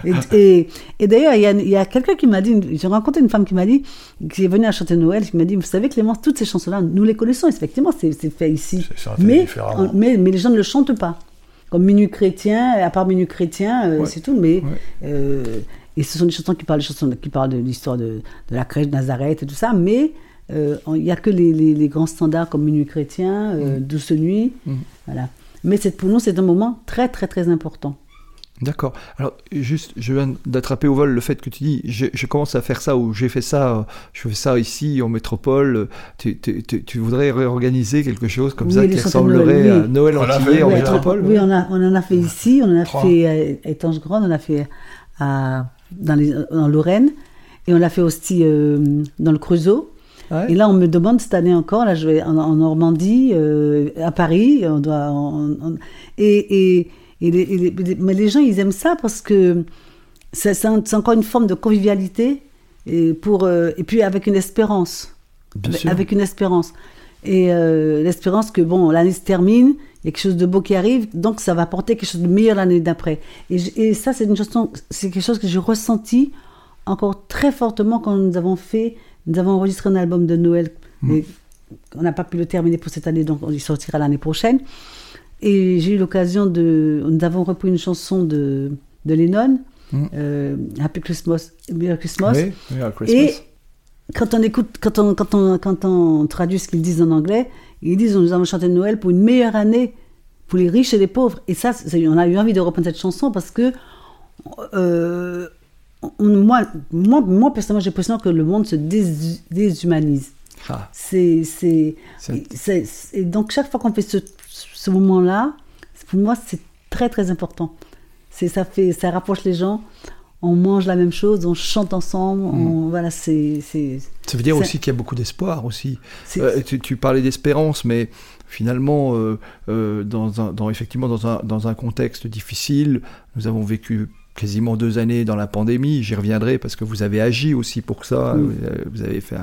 et, et, d'ailleurs, il y a, quelqu'un qui m'a dit, j'ai rencontré une femme qui m'a dit, qui est venue à chanter Noël, qui m'a dit, vous savez Clément, toutes ces chansons-là, nous les connaissons, effectivement, c'est fait ici. Mais, mais, mais les gens ne le chantent pas. Comme Minuit chrétien, à part Minuit chrétien, euh, c'est tout, mais... Euh, et ce sont des chansons qui parlent, des chansons qui parlent de l'histoire de, de, la crèche de Nazareth et tout ça, mais euh, il n'y a que les, grands standards comme Minuit chrétien, euh, mm. Douce nuit. Mm. Voilà. Mais pour nous, c'est un moment très, très, très important. D'accord. Alors, juste, je viens d'attraper au vol le fait que tu dis, je, commence à faire ça ou j'ai fait ça, je fais ça ici en métropole. Tu, voudrais réorganiser quelque chose comme ça qui ressemblerait à Noël entier en métropole Oui, on, a, on, en a fait ici, on en a fait à Étange Grande, on a fait à, dans, les, en Lorraine et on l'a fait aussi euh, dans le Creusot. Et là, on me demande cette année encore, là, je vais en, Normandie, euh, à Paris, on doit. et, et, et mais les gens, ils aiment ça parce que c'est encore une forme de convivialité et, pour, euh, et puis avec une espérance. avec, une espérance. Et euh, l'espérance que, bon, l'année se termine, il y a quelque chose de beau qui arrive, donc ça va apporter quelque chose de meilleur l'année d'après. Et, et, ça, c'est quelque chose que j'ai ressenti encore très fortement quand nous avons fait nous avons enregistré un album de Noël, mm. mais on n'a pas pu le terminer pour cette année, donc il sortira l'année prochaine. Et j'ai eu l'occasion de. Nous avons repris une chanson de, de Lennon, mm. euh, Happy Christmas, Merry Christmas. Et quand on écoute, quand on, quand on, quand on traduit ce qu'ils disent en anglais, ils disent nous allons chanter Noël pour une meilleure année pour les riches et les pauvres. Et ça, on a eu envie de reprendre cette chanson parce que euh, moi, moi, moi, personnellement, j'ai l'impression que le monde se déshumanise. Ah. C'est, c'est, et donc, chaque fois qu'on fait ce, ce moment-là, pour moi, c'est très, très important. C'est, ça, fait, ça rapproche les gens. On mange la même chose, on chante ensemble. On, mm. voilà, c'est, ça veut dire aussi qu'il y a beaucoup d'espoir aussi. Euh, tu, tu, parlais d'espérance, mais finalement, euh, euh, dans, un, dans, effectivement, dans un, dans un contexte difficile, nous avons vécu quasiment deux années dans la pandémie. J'y reviendrai parce que vous avez agi aussi pour ça. Vous avez fait,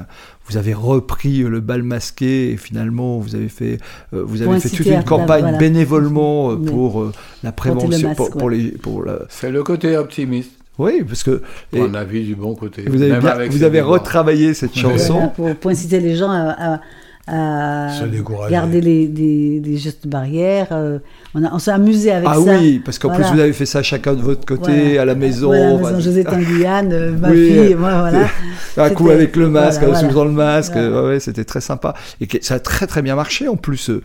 vous avez repris le bal masqué et finalement vous avez fait, euh, vous avez fait toute une campagne bénévolement euh, pour euh, la prévention, pour, les, pour la... C'est le côté optimiste. Oui, parce que. On a vu du bon côté. Vous avez, vous avez retravaillé cette chanson. Pour, inciter les gens à à garder les, des, gestes barrières. Euh, on, on s'est amusé avec ça. Ah oui, parce qu'en plus vous avez fait ça chacun de votre côté, à la maison. Voilà, à maison José Guyane, euh, ma fille, moi, voilà. Un coup avec le masque, voilà, voilà. le masque, ouais, c'était très sympa. Et ça a très très bien marché en plus. Euh,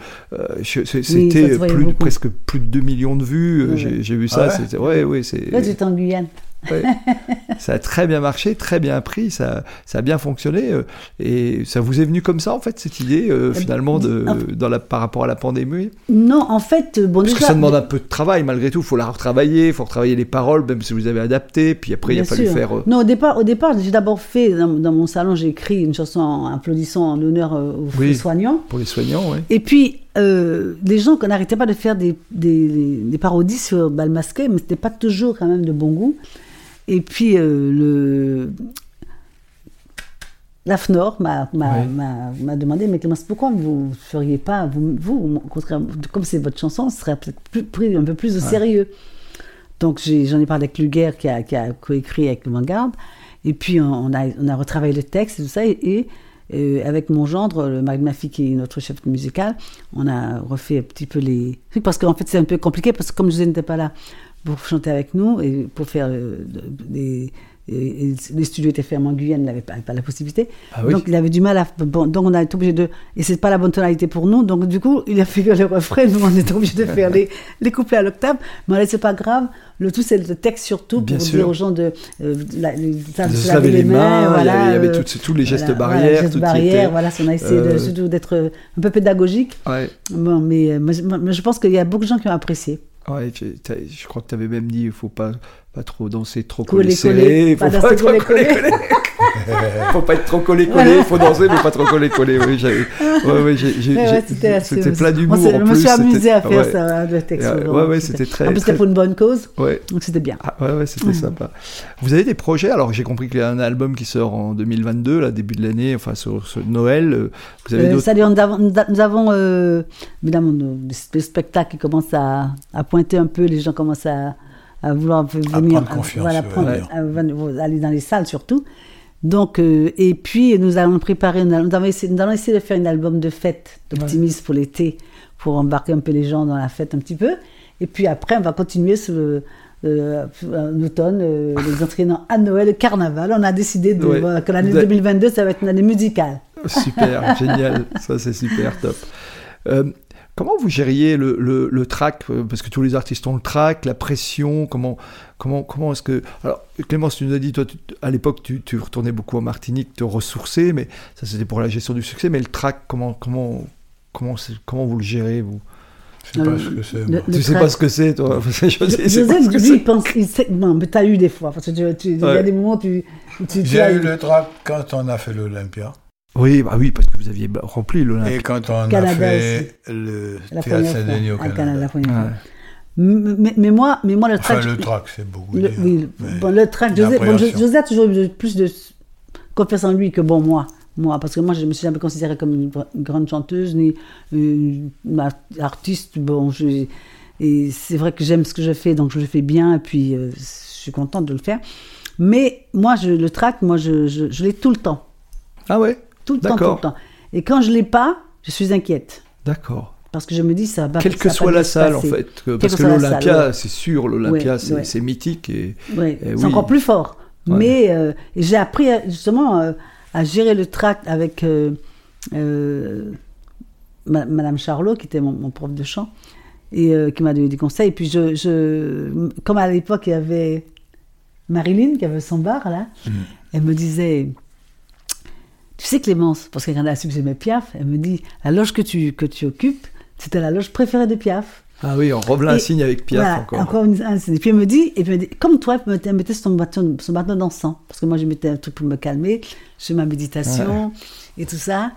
c'était plus, presque plus de 2 millions de vues. J'ai vu ça. Ah ouais, ouais, Là, j'étais en Ça a très bien marché, très bien pris, ça, ça a bien fonctionné. Euh, et ça vous est venu comme ça, en fait, cette idée, euh, euh, finalement, de, dans la, par rapport à la pandémie? Non, en fait, bon, Parce que ça demande un peu de travail, malgré tout. Il faut la retravailler, il faut retravailler les paroles, même si vous avez adapté. Puis après, il a fallu faire. Non, au départ, au départ j'ai d'abord fait, dans, mon salon, j'ai écrit une chanson en applaudissant en honneur aux soignants. Pour les soignants, oui. Et puis, les gens qu'on n'arrêtait pas de faire des, des, des parodies sur Balmasqué, mais c'était pas toujours quand même de bon goût. Et puis, euh, le... l'AFNOR m'a, m'a, demandé, mais Clémence, pourquoi vous ne feriez pas, vous, vous comme c'est votre chanson, ce serait peut-être pris un peu plus au sérieux. Donc j'en ai, parlé avec Luguer qui a, qui a coécrit avec le Vanguard. Et puis on a, on a retravaillé le texte et tout ça. Et, avec mon gendre, le mari de ma fille qui est notre chef musical, on a refait un petit peu les... Parce qu'en fait c'est un peu compliqué parce que comme je n'étais pas là, pour chanter avec nous et pour faire euh, des. les studios étaient fermés en Guyane, il n'avait pas, la possibilité. Ah donc il avait du mal à. Bon, donc on a été obligé de. Et c'est pas la bonne tonalité pour nous. Donc du coup, il a fait le refrain. Nous, on était obligé de faire les, les couplets à l'octave. Mais c'est pas grave. Le tout, c'est le texte surtout pour dire aux gens de. Euh, se laver les, mains. voilà, il y avait euh, tous les gestes barrières. Voilà, gestes barrières. Voilà, on a essayé surtout d'être un peu pédagogique. Ouais. Bon, mais, mais je pense qu'il y a beaucoup de gens qui ont apprécié. Ouais, je crois que tu avais même dit il faut pas, pas trop danser trop collé serré. Pas, pas trop collé faut pas être trop collé-collé, faut danser, mais pas trop collé-collé. Oui, ouais, ouais, c'était plein d'humour. Je me suis amusé à faire ça, le texte. Ouais, ouais, c'était très. En plus, c'était pour une bonne cause. Ouais. Donc c'était bien. Ah, ouais, ouais, c'était sympa. Vous avez des projets? Alors, j'ai compris qu'il y a un album qui sort en 2022, là, début de l'année, enfin, sur, Noël. Vous avez euh, ça, nous avons, nous avons euh, évidemment des spectacles qui commencent à, à pointer un peu, les gens commencent à à vouloir venir, à voilà, prendre, aller dans les salles surtout. Donc, euh, et puis nous allons préparer, nous allons, essayer, nous allons essayer de faire un album de fête, d'optimisme pour l'été, pour embarquer un peu les gens dans la fête un petit peu. Et puis après, on va continuer sur le, euh, l'automne, euh, les entraînements à Noël, le carnaval. On a décidé de, que l'année 2022, ça va être une année musicale. Super, génial. Ça, c'est super top. Euh, Comment vous gériez le, le, le, track? Parce que tous les artistes ont le track, la pression. Comment, comment, comment est-ce que. Alors, Clémence, tu nous as dit, toi, à l'époque, tu, tu, retournais beaucoup en Martinique, te ressourcer, mais ça, c'était pour la gestion du succès. Mais le track, comment, comment, comment, comment vous le gérez, vous? Je sais pas ce que c'est. Tu sais pas ce que c'est, toi? Je sais pas ce que c'est. pense. Non, mais tu as eu des fois. Parce que tu, tu, il y a des moments où tu. tu J'ai eu le track quand on a fait l'Olympia. Oui, bah oui, parce que vous aviez rempli l'Olympique. Et quand on a fait le théâtre Saint-Denis au Canada. Mais, mais, moi, mais moi, le track. Enfin, le track, c'est beaucoup. Le, oui, bon, le track, José, bon, José a toujours eu plus de confiance en lui que bon, moi. Moi, parce que moi, je me suis jamais considérée comme une, grande chanteuse, ni une, artiste. Bon, je, et c'est vrai que j'aime ce que je fais, donc je le fais bien, et puis euh, je suis contente de le faire. Mais moi, je, le track, moi, je, je, je l'ai tout le temps. Ah ouais? Tout le temps, tout le temps. Et quand je l'ai pas, je suis inquiète. D'accord. Parce que je me dis, ça va Quelle que soit la salle, en fait. Parce que l'Olympia, c'est sûr, l'Olympia, c'est mythique. Et, c'est encore plus fort. Mais euh, j'ai appris justement euh, à gérer le tract avec euh, Madame Charlot, qui était mon, prof de chant, et qui m'a donné des conseils. Et puis, je, je comme à l'époque, il y avait Marilyn, qui avait son bar, là, mm. elle me disait tu sais Clémence, parce qu'elle a su que j'aimais Piaf, elle me dit, la loge que tu, que tu occupes, c'était la loge préférée de Piaf. Ah oui, on revient un signe avec Piaf encore. encore une, un signe. Et puis elle me dit, et puis me dit comme toi, elle me mettait son bâton, son bâton d'encens, parce que moi je mettais un truc pour me calmer, je fais ma méditation et tout ça.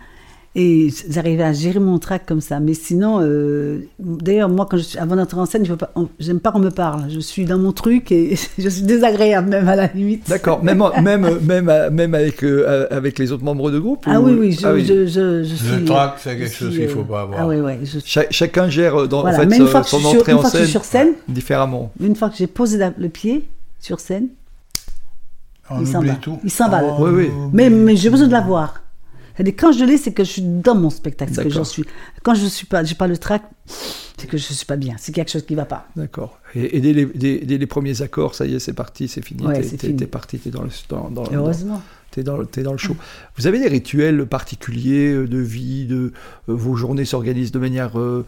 Et j'arrivais à gérer mon trac comme ça. Mais sinon, euh, d'ailleurs, moi, quand je suis, avant d'entrer en scène, je n'aime pas qu'on me parle. Je suis dans mon truc et je suis désagréable, même à la limite. D'accord, même, même, même, même avec, euh, avec les autres membres de groupe Ah oui, oui, je, ah Je, je, je, suis. Le trac, c'est quelque chose qu'il ne faut pas avoir. Ah oui, oui. chacun gère dans, en fait, une fois son entrée en scène, sur scène différemment. Une fois que j'ai posé le pied sur scène, on il s'en va. Tout. Il s'en va. oui, oui. Mais, mais j'ai besoin de la voir. C'est-à-dire, quand je l'ai, c'est que je suis dans mon spectacle, c'est que j'en suis. Quand je suis pas, j'ai pas le trac, c'est que je suis pas bien, c'est quelque chose qui va pas. D'accord. Et, dès, les, les, premiers accords, ça y est, c'est parti, c'est fini. Ouais, t'es, t'es, parti, t'es dans le. Dans, dans, Heureusement. T'es dans, es dans le show. Vous avez des rituels particuliers euh, de vie, de euh, vos journées s'organisent de manière. Euh,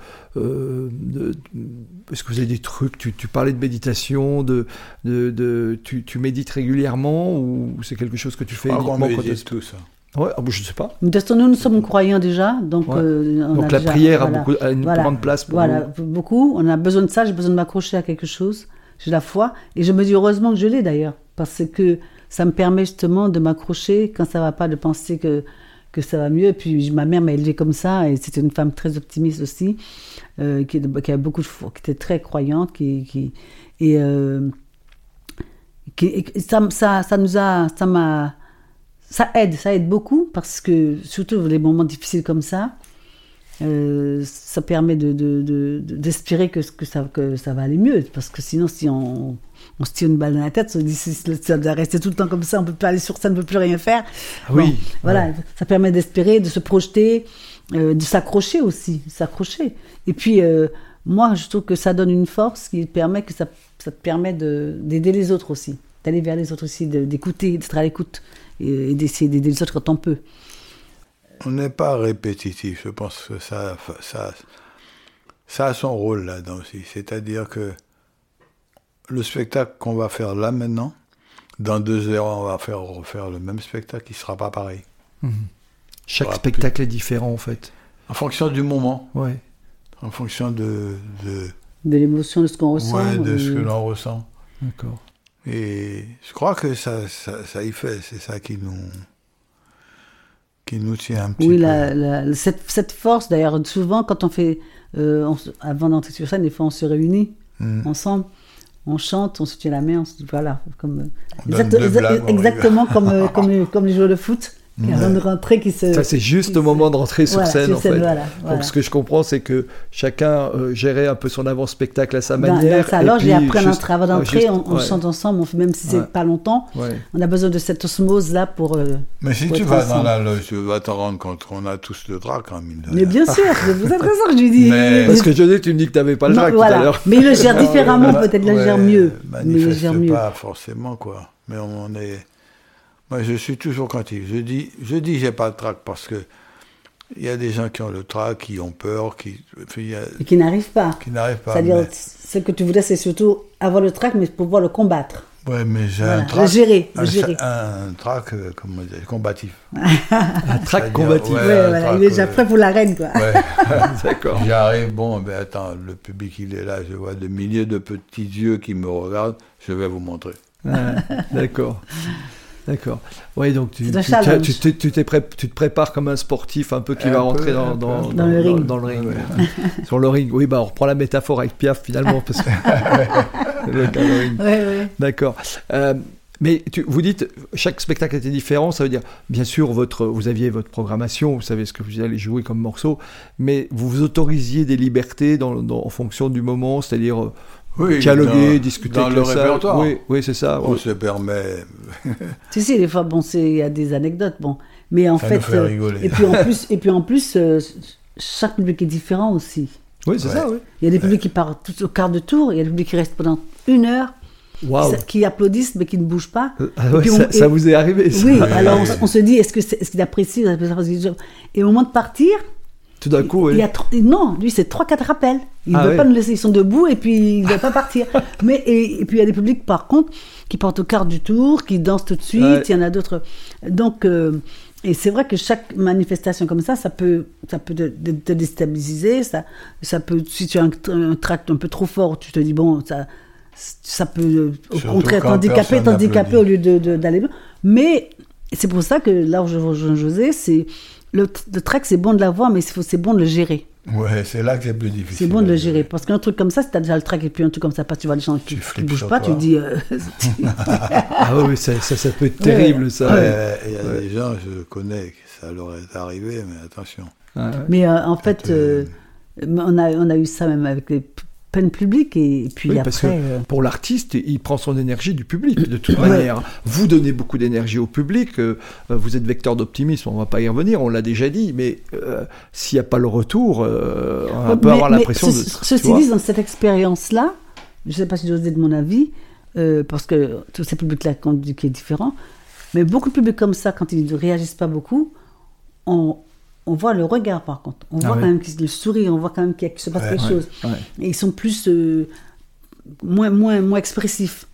est-ce que vous avez des trucs tu, tu, parlais de méditation, de, de, de tu, tu, médites régulièrement ou c'est quelque chose que tu fais uniquement quand tout ça. Ouais, ah, je ne sais pas. De toute façon, nous, nous sommes croyants déjà. Donc, euh, donc la prière a, beaucoup, une grande place pour Voilà, beaucoup. On a besoin de ça. J'ai besoin de m'accrocher à quelque chose. J'ai la foi. Et je me dis heureusement que je l'ai d'ailleurs. Parce que ça me permet justement de m'accrocher quand ça ne va pas, de penser que, que ça va mieux. Et puis ma mère m'a élevée comme ça. Et c'était une femme très optimiste aussi. Euh, qui, qui, avait beaucoup de foi, qui était très croyante. Qui, qui et, euh, qui, ça, ça, ça nous a. Ça m'a ça aide, ça aide beaucoup parce que surtout les moments difficiles comme ça, euh, ça permet de, d'espérer de, que, que, ça, que ça va aller mieux. Parce que sinon, si on, on se tire une balle dans la tête, on se dit ça doit rester tout le temps comme ça, on peut plus aller sur ça, on ne peut plus rien faire. Ah oui. Voilà, ça permet d'espérer, de se projeter, euh, de s'accrocher aussi, s'accrocher. Et puis, euh, moi, je trouve que ça donne une force qui permet que ça, ça te permet d'aider les autres aussi, d'aller vers les autres aussi, d'écouter, d'être à l'écoute et, d'essayer d'aider les autres quand on peut. On n'est pas répétitif, je pense que ça, ça, ça a son rôle là-dedans aussi. C'est-à-dire que le spectacle qu'on va faire là maintenant, dans deux heures, on va faire refaire le même spectacle, il ne sera pas pareil. Mhm. Chaque spectacle est différent en fait. En fonction du moment. Ouais. En fonction de. De, de l'émotion, de ce qu'on ressent. Ouais, de ce que l'on ressent. D'accord. Et je crois que ça, ça, ça y fait, c'est ça qui nous, qui nous tient un petit oui, peu. la, cette, cette, force, d'ailleurs, souvent, quand on fait, euh, on, avant d'entrer sur scène, des fois, on se réunit mm. ensemble, on chante, on se tient la main, on se dit, voilà, comme, exact, exactement comme, euh, comme, comme les joueurs de foot. Ouais. de rentrer qui se. Ça, c'est juste au moment de rentrer sur voilà, scène, sur en scène, fait. Voilà, voilà. Donc, ce que je comprends, c'est que chacun euh, gérait un peu son avant-spectacle à sa manière. Dans, dans alors, j'ai après juste... notre avant d'entrée, on, on ouais. chante ensemble, on fait, même si c'est pas longtemps. On a besoin de cette osmose-là pour. Euh, Mais si pour tu vas dans la loge, tu vas te rendre compte qu'on a tous le drac en mine. Mais bien sûr, vous êtes raison, je lui dis. Mais... Parce que je dis, tu me dis que tu n'avais pas le drac tout à l'heure. Mais il le gère différemment, peut-être il le gère mieux. Mais il le gère mieux. pas forcément, quoi. Mais on est. Moi, je suis toujours craintif. Je dis, je dis, j'ai pas le trac parce que il y a des gens qui ont le trac, qui ont peur, qui y a, et qui n'arrivent pas. Qui n'arrivent pas. C'est-à-dire, mais... ce que tu voudrais, c'est surtout avoir le trac, mais pouvoir le combattre. Ouais, mais j'ai voilà. un trac. Le gérer, un, le gérer. Un, trac, euh, comment dire, combatif. un trac combatif. Ouais, ouais voilà, il est déjà prêt pour l'arène, quoi. Ouais. D'accord. J'arrive, bon, ben attends, le public, il est là, je vois des milliers de petits yeux qui me regardent, je vais vous montrer. D'accord. D'accord. Oui, donc tu, tu, tu, tu, tu, te prépares comme un sportif un peu qui un va peu, rentrer dans, dans, dans, dans, le ring. Dans, le ring. Ouais. Sur le ring. Oui, bah, on reprend la métaphore avec Piaf finalement. Parce que... ouais, ouais. D'accord. Euh, mais tu, vous dites, chaque spectacle était différent, ça veut dire, bien sûr, votre, vous aviez votre programmation, vous savez ce que vous allez jouer comme morceau, mais vous vous autorisiez des libertés dans, dans, en fonction du moment, c'est-à-dire oui, dialoguer, dans, discuter dans avec le salle. répertoire. Oui, oui c'est ça. On oui. se permet. si, si, des fois, bon, il y a des anecdotes, bon. Mais en Ça fait. fait rigoler. et puis en plus, et puis en plus euh, chaque public est différent aussi. Oui, c'est Ouais. ça, oui. Il y a des publics qui partent tout au quart de tour, il y a des publics qui restent pendant une heure, qui, qui applaudissent mais qui ne bougent pas. Ah ouais, on- ça, et- ça vous est arrivé, ça Oui, Ouais, alors on, ouais. s- on se dit, est-ce que c'est- est-ce qu'il apprécie Et au moment de partir, Tout d'un coup, il oui. y a non, lui c'est trois quatre rappels. Il ne Ah veut pas nous laisser, ils sont debout et puis il ne veut pas partir. Mais et, et puis il y a des publics par contre qui partent au quart du tour, qui dansent tout de suite. Ouais. Il y en a d'autres. Donc euh, et c'est vrai que chaque manifestation comme ça, ça peut ça peut te, te- te déstabiliser. Ça ça peut si tu as un, un tract un peu trop fort, tu te dis bon ça ça peut euh, au Surtout contraire t'handicaper t'handicaper au lieu de- de- d'aller bien. Mais c'est pour ça que là où je rejoins José, c'est le, le track, c'est bon de l'avoir, mais c'est bon de le gérer. Ouais, c'est là que c'est plus difficile. C'est bon de le gérer. Parce qu'un truc comme ça, si t'as déjà le track et puis un truc comme ça, pas, tu vois les gens qui, flippes bougent pas, toi. tu dis. euh, Ah oui, ça, ça, ça peut être terrible, ça. Ouais. Il y a Ouais. des gens, je connais, que ça leur est arrivé, mais attention. Ouais. mais euh, en fait, euh, euh, on, a, on a eu ça même avec les p- peines publiques et, et puis Oui, après. parce que euh, pour l'artiste, il prend son énergie du public, de toute manière. Vous donnez beaucoup d'énergie au public, euh, vous êtes vecteur d'optimisme, on va pas y revenir, on l'a déjà dit, mais euh, s'il n'y a pas le retour, euh, on Ouais, peut mais- avoir l'impression de... Ceci dit, dans cette expérience-là, je ne sais pas si j'ose dire de mon avis, euh, parce que tous ces publics-là qui est différent, mais beaucoup de publics comme ça, quand ils ne réagissent pas beaucoup, on, on voit le regard par contre. On Ah voit quand même le sourire, on voit quand même qu'il y a- qu'il se passe Ouais, quelque ouais, chose. ouais. Et ils sont plus. euh, moins, moins, moins expressifs.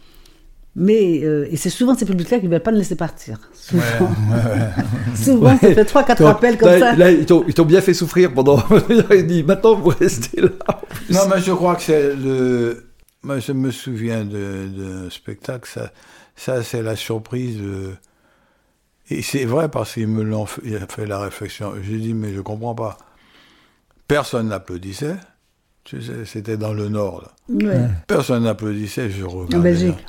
Mais, euh, et c'est souvent ces publics-là qui ne veulent pas nous laisser partir. Souvent, souvent ça fait 3-4 Donc, rappels comme là, ça. là, ils t'ont ils t'ont bien fait souffrir pendant... il dit, maintenant vous restez là. Non, mais je crois que c'est le. Moi, je me souviens de- d'un spectacle, ça, ça c'est la surprise. euh, Et c'est vrai parce qu'il me l'ont fait, il a fait la réflexion. J'ai dit, mais je comprends pas. Personne n'applaudissait. Tu sais, C'était dans le Nord. Là. Ouais. Personne n'applaudissait, je regardais. En Belgique.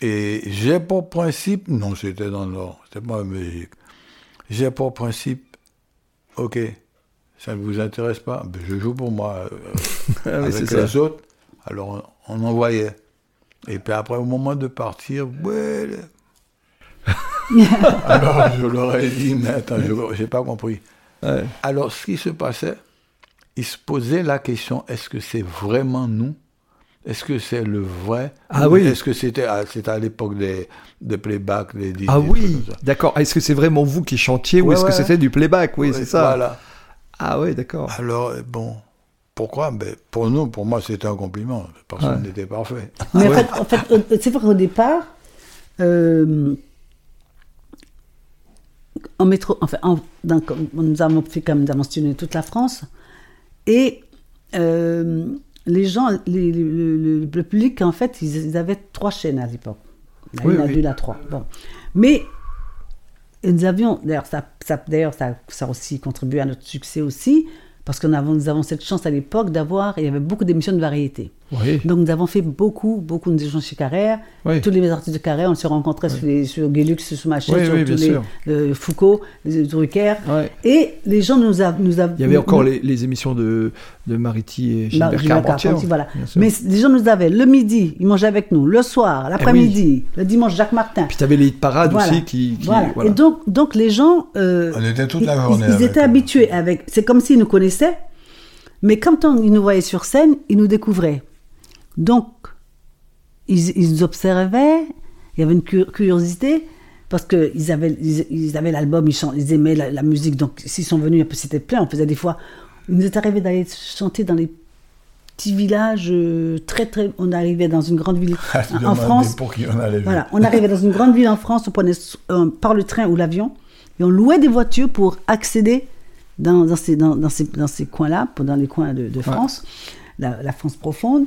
Et j'ai pour principe, non, c'était dans le Nord, c'était pas en Belgique. J'ai pour principe, ok, ça ne vous intéresse pas, ben, je joue pour moi. euh, Ah avec ça. les autres. Alors on, on envoyait. Et puis après, au moment de partir, ouais. Alors je leur ai dit, mais attends, je n'ai pas compris. Ouais. Alors ce qui se passait, ils se posaient la question est-ce que c'est vraiment nous? Est-ce que c'est le vrai Ah oui. Est-ce que c'était à, c'était à l'époque des, des playback, des Ah des oui, d'accord. Est-ce que c'est vraiment vous qui chantiez ou Ouais, est-ce que c'était du playback? Oui, Ouais, c'est ça. Voilà. Ah oui, d'accord. Alors, euh, bon, pourquoi? Ben, Pour nous, pour moi, c'était un compliment. Personne Ouais. n'était parfait. Mais en fait, en fait, euh, c'est vrai qu'au départ, euh, en métro, enfin, en- dans- comme- nous avons fait comme nous avons toute la France, et euh, les gens, les- le, public, en fait, ils, ils avaient trois chaînes à l'époque. La oui, une, la deux, la trois. Bon. Mais nous avions, d'ailleurs, ça, ça, d'ailleurs ça, ça a aussi contribué à notre succès aussi, parce que nous avons cette chance à l'époque d'avoir, il y avait beaucoup d'émissions de variété. Donc nous avons fait beaucoup, beaucoup d'émissions chez Carrère. Tous les artistes de Carrère, on se rencontrait sur, les, sur Guélux, sur Machet, sur tous les euh, Foucault, les Drucker. Et les gens nous avaient... Nous il y avait encore les, émissions de, de Mariti et Gilbert, Carpentier. voilà. Mais les gens nous avaient le midi, ils mangeaient avec nous, le soir, l'après-midi, le dimanche, Jacques Martin. Puis tu avais les parades aussi qui... voilà. Et donc, donc les gens... Euh, on était toute la journée Ils, étaient habitués avec... C'est comme s'ils nous connaissaient, mais quand on, ils nous voyaient sur scène, ils nous découvraient. Donc, ils, ils observaient, il y avait une curiosité, parce qu'ils avaient ils, avaient l'album, ils, ils, aimaient la, musique, donc s'ils sont venus, c'était plein, on faisait des fois... Il nous est arrivé d'aller chanter dans les petits villages euh, très très on arrivait dans une grande ville ah, en France. pour qui on allait voilà on arrivait dans une grande ville en France on prenait euh, par le train ou l'avion et on louait des voitures pour accéder dans, dans ces dans, dans ces, dans ces coins là dans les coins de, de France la, la, France profonde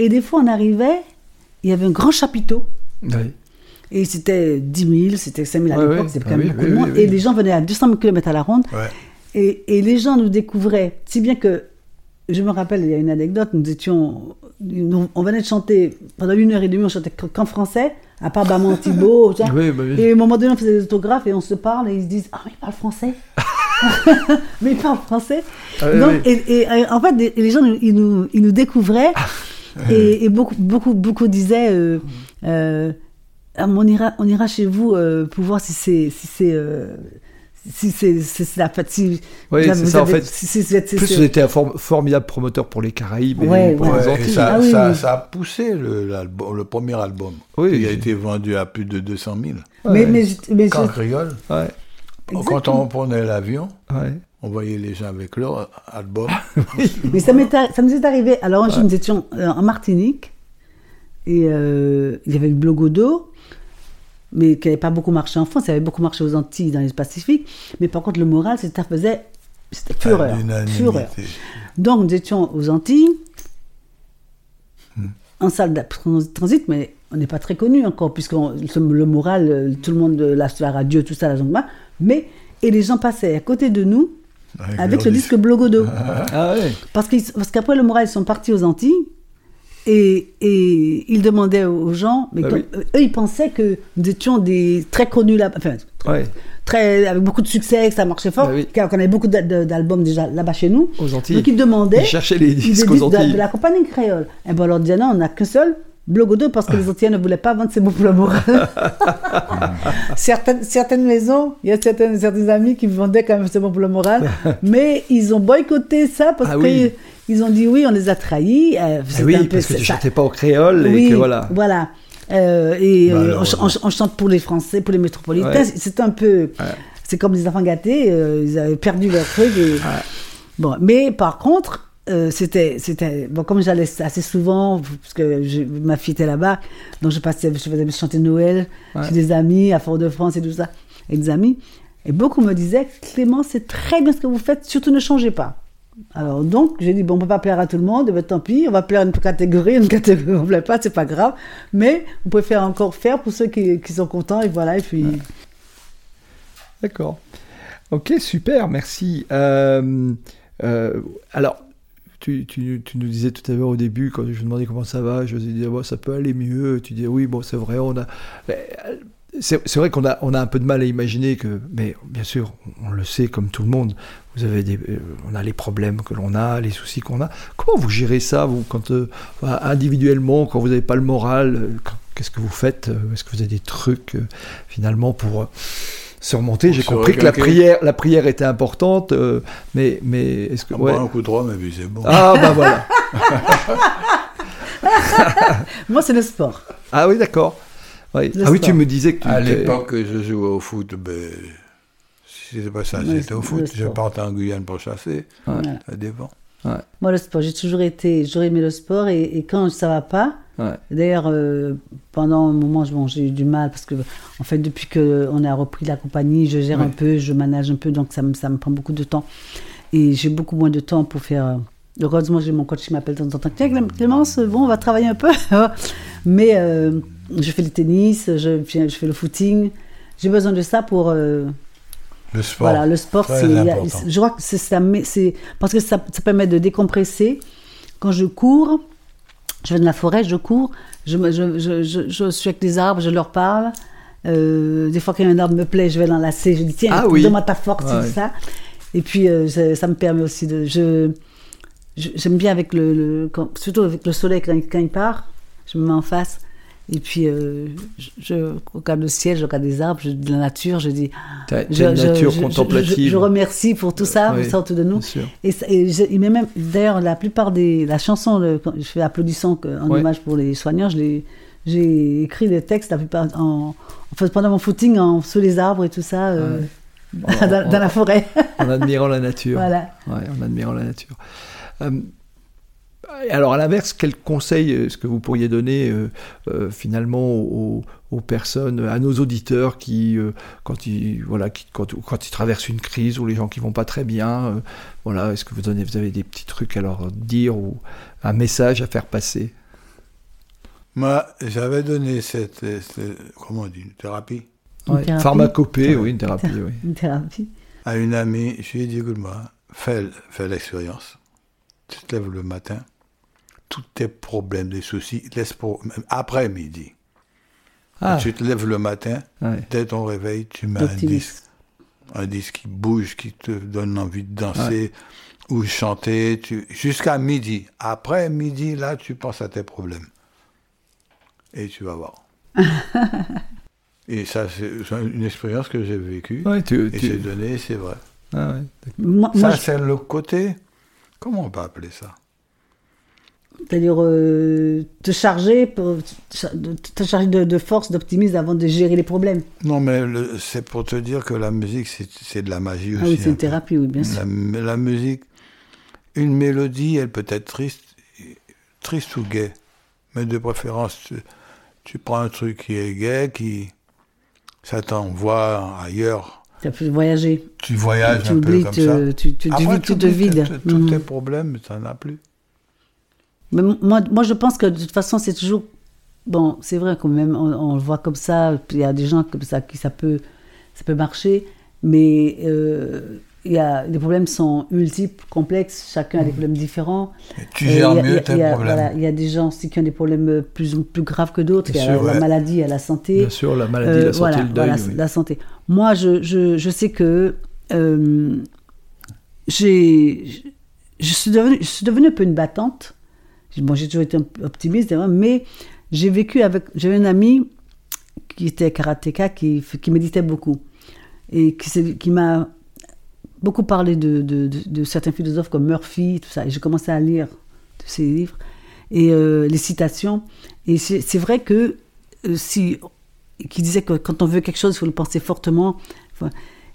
et des fois, on arrivait, il y avait un grand chapiteau. Et c'était 10 000, c'était 5 000 à l'époque, c'était quand même beaucoup de monde. Et les gens venaient à 200 km à la ronde. Et, et, les gens nous découvraient, si bien que, je me rappelle, il y a une anecdote, nous étions, on venait de chanter, pendant une heure et demie, on chantait qu'en français, à part Baman Thibault. bah et à un moment donné, on faisait des autographes et on se parle et ils se disent Ah, mais il parle français Mais il parle français. Ah Donc, et, en fait, les gens, ils nous, ils nous découvraient. Et, beaucoup, beaucoup, beaucoup disaient euh, euh, ah, on, ira, on ira chez vous euh, pour voir si c'est. Si c'est si c'est la fatigue. Oui, c'est ça en fait. plus vous étiez un formidable promoteur pour les Caraïbes et pour les Antilles. Ça, ah ça, ça, a poussé le, le premier album. Oui, il a été vendu à plus de 200 000. Mais, mais, mais, Quand je... rigole. Quand on prenait l'avion, on voyait les gens avec leur album. Mais ça, ça nous est arrivé. Alors, nous étions euh, en Martinique et euh, il y avait le Blogodo, mais qui n'avait pas beaucoup marché en France, il avait beaucoup marché aux Antilles, dans les Pacifiques. Mais par contre, le moral, ça faisait. C'était fureur. fureur. Donc, nous étions aux Antilles, hmm. en salle de transit, mais on n'est pas très connu encore, puisque le moral, euh, tout le monde, la, la radio, tout ça, la zongma, mais. Et les gens passaient à côté de nous avec, le disque Blogodo. ah ouais. Parce qu'après le Moral, ils sont partis aux Antilles. Et, et ils demandaient aux gens, mais ah eux, ils pensaient que nous étions des très connus là, enfin, très, avec beaucoup de succès, que ça marchait fort, bah car on avait beaucoup d'albums déjà là-bas chez nous. Aux Antilles. Donc ils demandaient. Ils cherchaient les disques aux Antilles. De, la compagnie créole. Et ben on leur disait non, on n'a qu'un seul, Blogodo parce que les Antillais ne voulaient pas vendre ces mots pour certaines, certaines maisons, il y a certaines, certains amis qui vendaient quand même ces mots pour le moral, mais ils ont boycotté ça parce ah ils ont dit oui, on les a trahis. Euh, ah oui, parce que tu chantais pas au créole et que voilà. Voilà. Euh, et bah euh, on, chante pour les Français, pour les métropolitains. C'est un peu. C'est comme les enfants gâtés, ils avaient perdu leur truc. Bon, mais par contre, euh, c'était, c'était bon, comme j'allais assez souvent, parce que ma fille était là-bas, donc je passais, je faisais chanter Noël chez des amis à Fort-de-France et tout ça, avec des amis. Et beaucoup me disaient, Clément, c'est très bien ce que vous faites, surtout ne changez pas. Alors donc, j'ai dit, bon, on peut pas plaire à tout le monde, ben, tant pis, on va plaire à une catégorie, une catégorie on ne plaît pas, c'est pas grave, mais vous pouvez faire encore faire pour ceux qui, qui sont contents, et voilà, et puis... D'accord. Ok, super, merci. Euh, euh, alors, tu, tu, nous disais tout à l'heure au début, quand je demandais comment ça va, je disais, bon, ça peut aller mieux. Tu dis, oui, bon, c'est vrai, on a. C'est vrai qu'on a, on a un peu de mal à imaginer que, mais bien sûr, on le sait comme tout le monde, vous avez euh, on a les problèmes que l'on a, les soucis qu'on a. Comment vous gérez ça, vous, quand, euh, individuellement, quand vous n'avez pas le moral, euh, qu'est-ce que vous faites Est-ce que vous avez des trucs, finalement, pour surmonter. J'ai compris que la prière, la prière était importante, euh, mais, mais est-ce que. Ouais. un coup de mais puis c'est bon. Ah, bah voilà. Moi, c'est le sport. Ah oui, d'accord. Oui. Ah oui, tu me disais que tu. À l'époque, je jouais au foot, ben, si c'était pas ça, c'était au foot. Je partais en Guyane pour chasser. Ouais. Ça dépend. Moi, le sport, j'ai toujours été, j'aurais aimé le sport et, et quand ça va pas, D'ailleurs, euh, pendant un moment, j'ai eu du mal parce que, en fait, depuis qu'on a repris la compagnie, je gère un peu, je manage un peu, donc ça me, ça me prend beaucoup de temps. Et j'ai beaucoup moins de temps pour faire. Euh, heureusement, j'ai mon coach qui m'appelle de temps en temps. Tiens, Clémence, bon, on va travailler un peu. Mais je fais le tennis, je, je fais le footing. J'ai besoin de ça pour le sport. Voilà, le sport, c'est, je crois que c'est ça, c'est parce que ça, ça, permet de décompresser. Quand je cours, je vais de la forêt, je cours, je, je, je, je, suis avec des arbres, je leur parle. Euh, des fois, quand un arbre me plaît, je vais l'enlacer, je dis tiens, ah, oui. donne-moi ta force, ça. Et puis, euh, ça, me permet aussi de. Je, j'aime bien avec le, le surtout avec le soleil quand, quand il part, je me mets en face et puis, euh, je, regarde le ciel, je regarde des arbres, je, de la nature, je dis. je, une nature contemplative. Je, remercie pour tout ça, oui, ça autour de nous. Et, et, même, d'ailleurs, la plupart des. La chanson, je fais applaudissant en hommage pour les soignants, j'ai écrit des textes, la plupart, en, pendant mon footing, en, sous les arbres et tout ça. Euh, dans, la forêt. en admirant la nature. Voilà. Ouais, en admirant la nature. Euh, alors à l'inverse, quel conseil est-ce que vous pourriez donner euh, euh, finalement aux, personnes, à nos auditeurs qui, euh, quand, ils, voilà, quand, ils traversent une crise ou les gens qui vont pas très bien, voilà, est-ce que vous, donnez, vous avez des petits trucs à leur dire ou un message à faire passer? Moi, j'avais donné cette, comment on dit, une thérapie. Pharmacopée, oui, une thérapie, oui. Une thérapie. À une amie, je lui ai dit, écoute-moi, fais, fais l'expérience. Tu te lèves le matin, tous tes problèmes, des soucis, laisse pour après midi. Ah. Tu te lèves le matin, dès ton réveil, tu mets un disque, un disque qui bouge, qui te donne envie de danser ou chanter, tu... jusqu'à midi. Après midi, là, tu penses à tes problèmes. Et tu vas voir. et ça, c'est une expérience que j'ai vécue. et j'ai donné, c'est vrai. Ah ça, c'est le côté. Comment on peut appeler ça? C'est-à-dire euh, te charger, pour, te charger de, force, d'optimisme avant de gérer les problèmes. Non, mais c'est pour te dire que la musique, c'est de la magie aussi. Ah oui, c'est une thérapie, oui, bien sûr. La, musique, une mélodie, elle peut être triste, triste ou gaie. Mais de préférence, tu, prends un truc qui est gai, qui. Ça t'envoie ailleurs. Tu pu voyager. Tu voyages un peu comme ça. Tu, tu, Après, tu, te vides. Tous tes mhm. problèmes, tu n'en as plus. Mais moi, moi, je pense que de toute façon, c'est toujours. Bon, c'est vrai quand même, on, le voit comme ça, il y a des gens comme ça qui ça peut, ça peut marcher, mais euh, il y a, les problèmes sont multiples, complexes, chacun a des mmh. problèmes différents. tu gères mieux tes problèmes. Voilà, il y a des gens aussi qui ont des problèmes plus, plus graves que d'autres. Il y a la maladie, il y a la santé. Bien sûr, la maladie, la santé, le deuil. la santé. Moi, je, je, je sais que euh, j'ai, je suis devenue, je suis devenue un peu une battante Bon, j'ai toujours été optimiste, mais j'ai vécu avec. J'avais un ami qui était karatéka, qui, qui méditait beaucoup. Et qui, qui m'a beaucoup parlé de, de, de, certains philosophes comme Murphy, tout ça. Et j'ai commencé à lire ses livres et euh, les citations. Et c'est vrai que euh, si. qui disait que quand on veut quelque chose, il faut le penser fortement.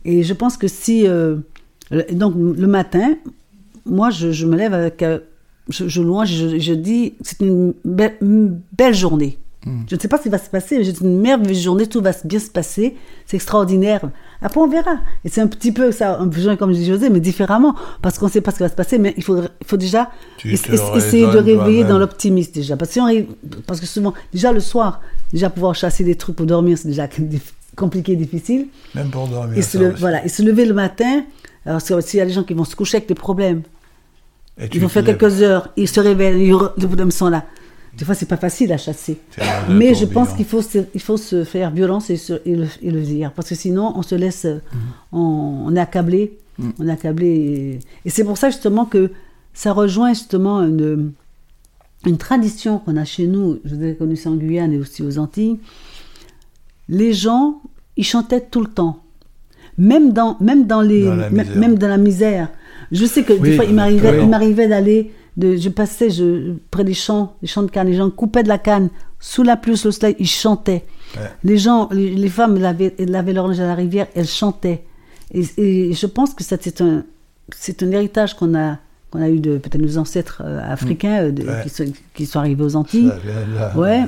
Et je pense que si. Euh, donc, le matin, moi, je, je me lève avec je, je louange, je, je dis, c'est une, belle journée. Hmm. Je ne sais pas ce qui va se passer, mais j'ai une merveilleuse journée, tout va bien se passer, c'est extraordinaire. Après, on verra. Et c'est un petit peu ça, un peu comme je dis José, mais différemment, parce qu'on ne sait pas ce qui va se passer, mais il faut, il faut déjà essayer de réveiller dans l'optimisme déjà. Parce que, parce que souvent, déjà le soir, déjà pouvoir chasser des trucs pour dormir, c'est déjà compliqué, difficile. Même pour dormir. Et se, voilà, et se lever le matin, alors s'il y a des gens qui vont se coucher avec des problèmes, ils vont faire quelques heures, ils se réveillent, les problèmes sont là. Des fois, c'est pas facile à chasser. Mais je pense qu'il faut, il faut se faire violence et, et, le, dire. Parce que sinon, on se laisse. Mhm. on, est accablé. Mhm. On est accablé. Et, c'est pour ça, justement, que ça rejoint justement une, une tradition qu'on a chez nous. Je l'ai connu ça en Guyane et aussi aux Antilles. Les gens, ils chantaient tout le temps. Même dans, même dans, les, même dans la misère. Je sais que des fois, il m'arrivait, il m'arrivait d'aller, de, je passais je, près des champs, des champs de canne, les gens coupaient de la canne, sous la pluie, sous le soleil, ils chantaient. Les gens, les, femmes lavaient, lavaient leur linge à la rivière, elles chantaient. Et, je pense que c'est un, c'est un héritage qu'on a, qu'on a eu de peut-être nos ancêtres euh, africains euh, qui, sont, qui, sont, arrivés aux Antilles. ouais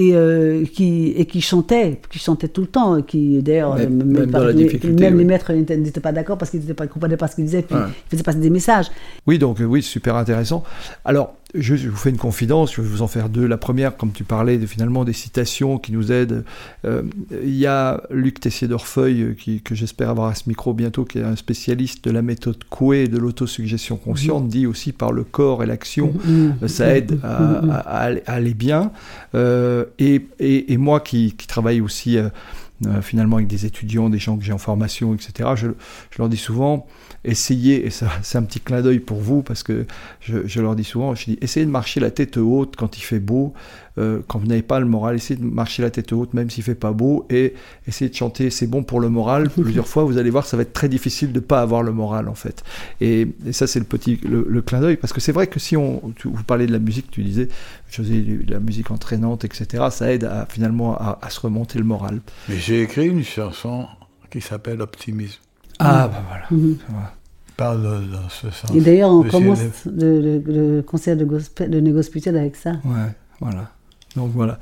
et euh, qui et qui chantait, qui chantait tout le temps, qui d'ailleurs même, les maîtres n'étaient pas d'accord parce qu'ils ne comprenaient pas ce qu'ils disaient, puis ils faisaient passer des messages. Oui, donc oui, super intéressant. Alors je, vous fais une confidence, je vais vous en faire deux. La première, comme tu parlais de, finalement des citations qui nous aident, euh, il y a Luc Tessier d'Orfeuille, euh, qui, que j'espère avoir à ce micro bientôt, qui est un spécialiste de la méthode Coué et de l'autosuggestion consciente, dit aussi par le corps et l'action, euh, ça aide à, aller bien. et, et, moi qui, qui travaille aussi finalement avec des étudiants, des gens que j'ai en formation, etc., je, leur dis souvent, essayez, et c'est un petit clin d'œil pour vous, parce que je, leur dis souvent, je dis, essayez de marcher la tête haute quand il fait beau, euh, quand vous n'avez pas le moral, essayez de marcher la tête haute même s'il fait pas beau, et essayez de chanter, c'est bon pour le moral. Plusieurs fois, vous allez voir, ça va être très difficile de ne pas avoir le moral, en fait. Et, ça, c'est le petit, le, clin d'œil, parce que c'est vrai que si on, vous parlez de la musique, tu disais, je faisais de la musique entraînante, etc., ça aide à, finalement à, à se remonter le moral. Mais j'ai écrit une chanson qui s'appelle Optimisme. Ah, bah voilà. Mhm. Parle dans ce sens. Et d'ailleurs, on commence le, concert de, gospel, de avec ça. Ouais, voilà. Donc voilà.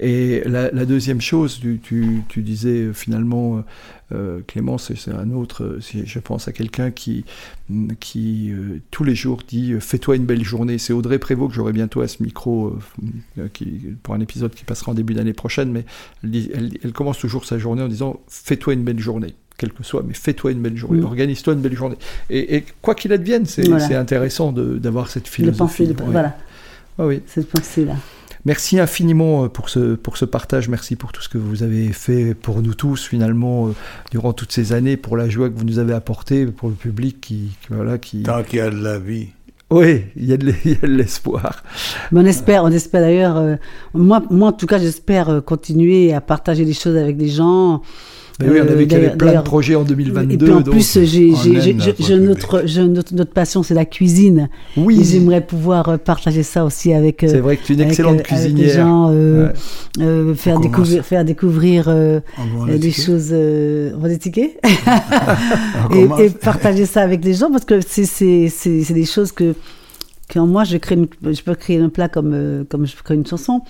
Et la, deuxième chose, tu, tu, disais euh, finalement, euh, euh, Clément, c'est un autre, je pense à quelqu'un qui, qui tous les jours dit Fais-toi une belle journée. C'est Audrey Prévost que j'aurai bientôt à ce micro qui, pour un épisode qui passera en début d'année prochaine, mais elle, elle, commence toujours sa journée en disant Fais-toi une belle journée quel que soit, mais fais-toi une belle journée, organise-toi une belle journée. Et, quoi qu'il advienne, c'est intéressant d'avoir cette philosophie. Voilà. Ah oui. Cette pensée-là. Merci infiniment euh, pour ce, pour ce partage, merci pour tout ce que vous avez fait pour nous tous finalement euh, durant toutes ces années, pour la joie que vous nous avez apportée, pour le public qui, voilà, qui... Tant qu'il y a de la vie. Oui, il y a de l'espoir. on espère, on espère d'ailleurs, euh, moi, moi en tout cas j'espère continuer à partager des choses avec des gens, ben oui, on avait euh, plein de projets en 2022. Et puis en plus, j'ai notre, notre, passion, c'est la cuisine. Oui. j'aimerais pouvoir euh, partager ça aussi avec. Euh, c'est vrai que tu es une excellente cuisinière. Avec gens, euh, faire, découvrir, faire découvrir des choses. on va détiquer et, et, partager ça avec les gens parce que c'est des choses que, que moi, je, crée je peux créer un plat comme, comme je crée une chanson.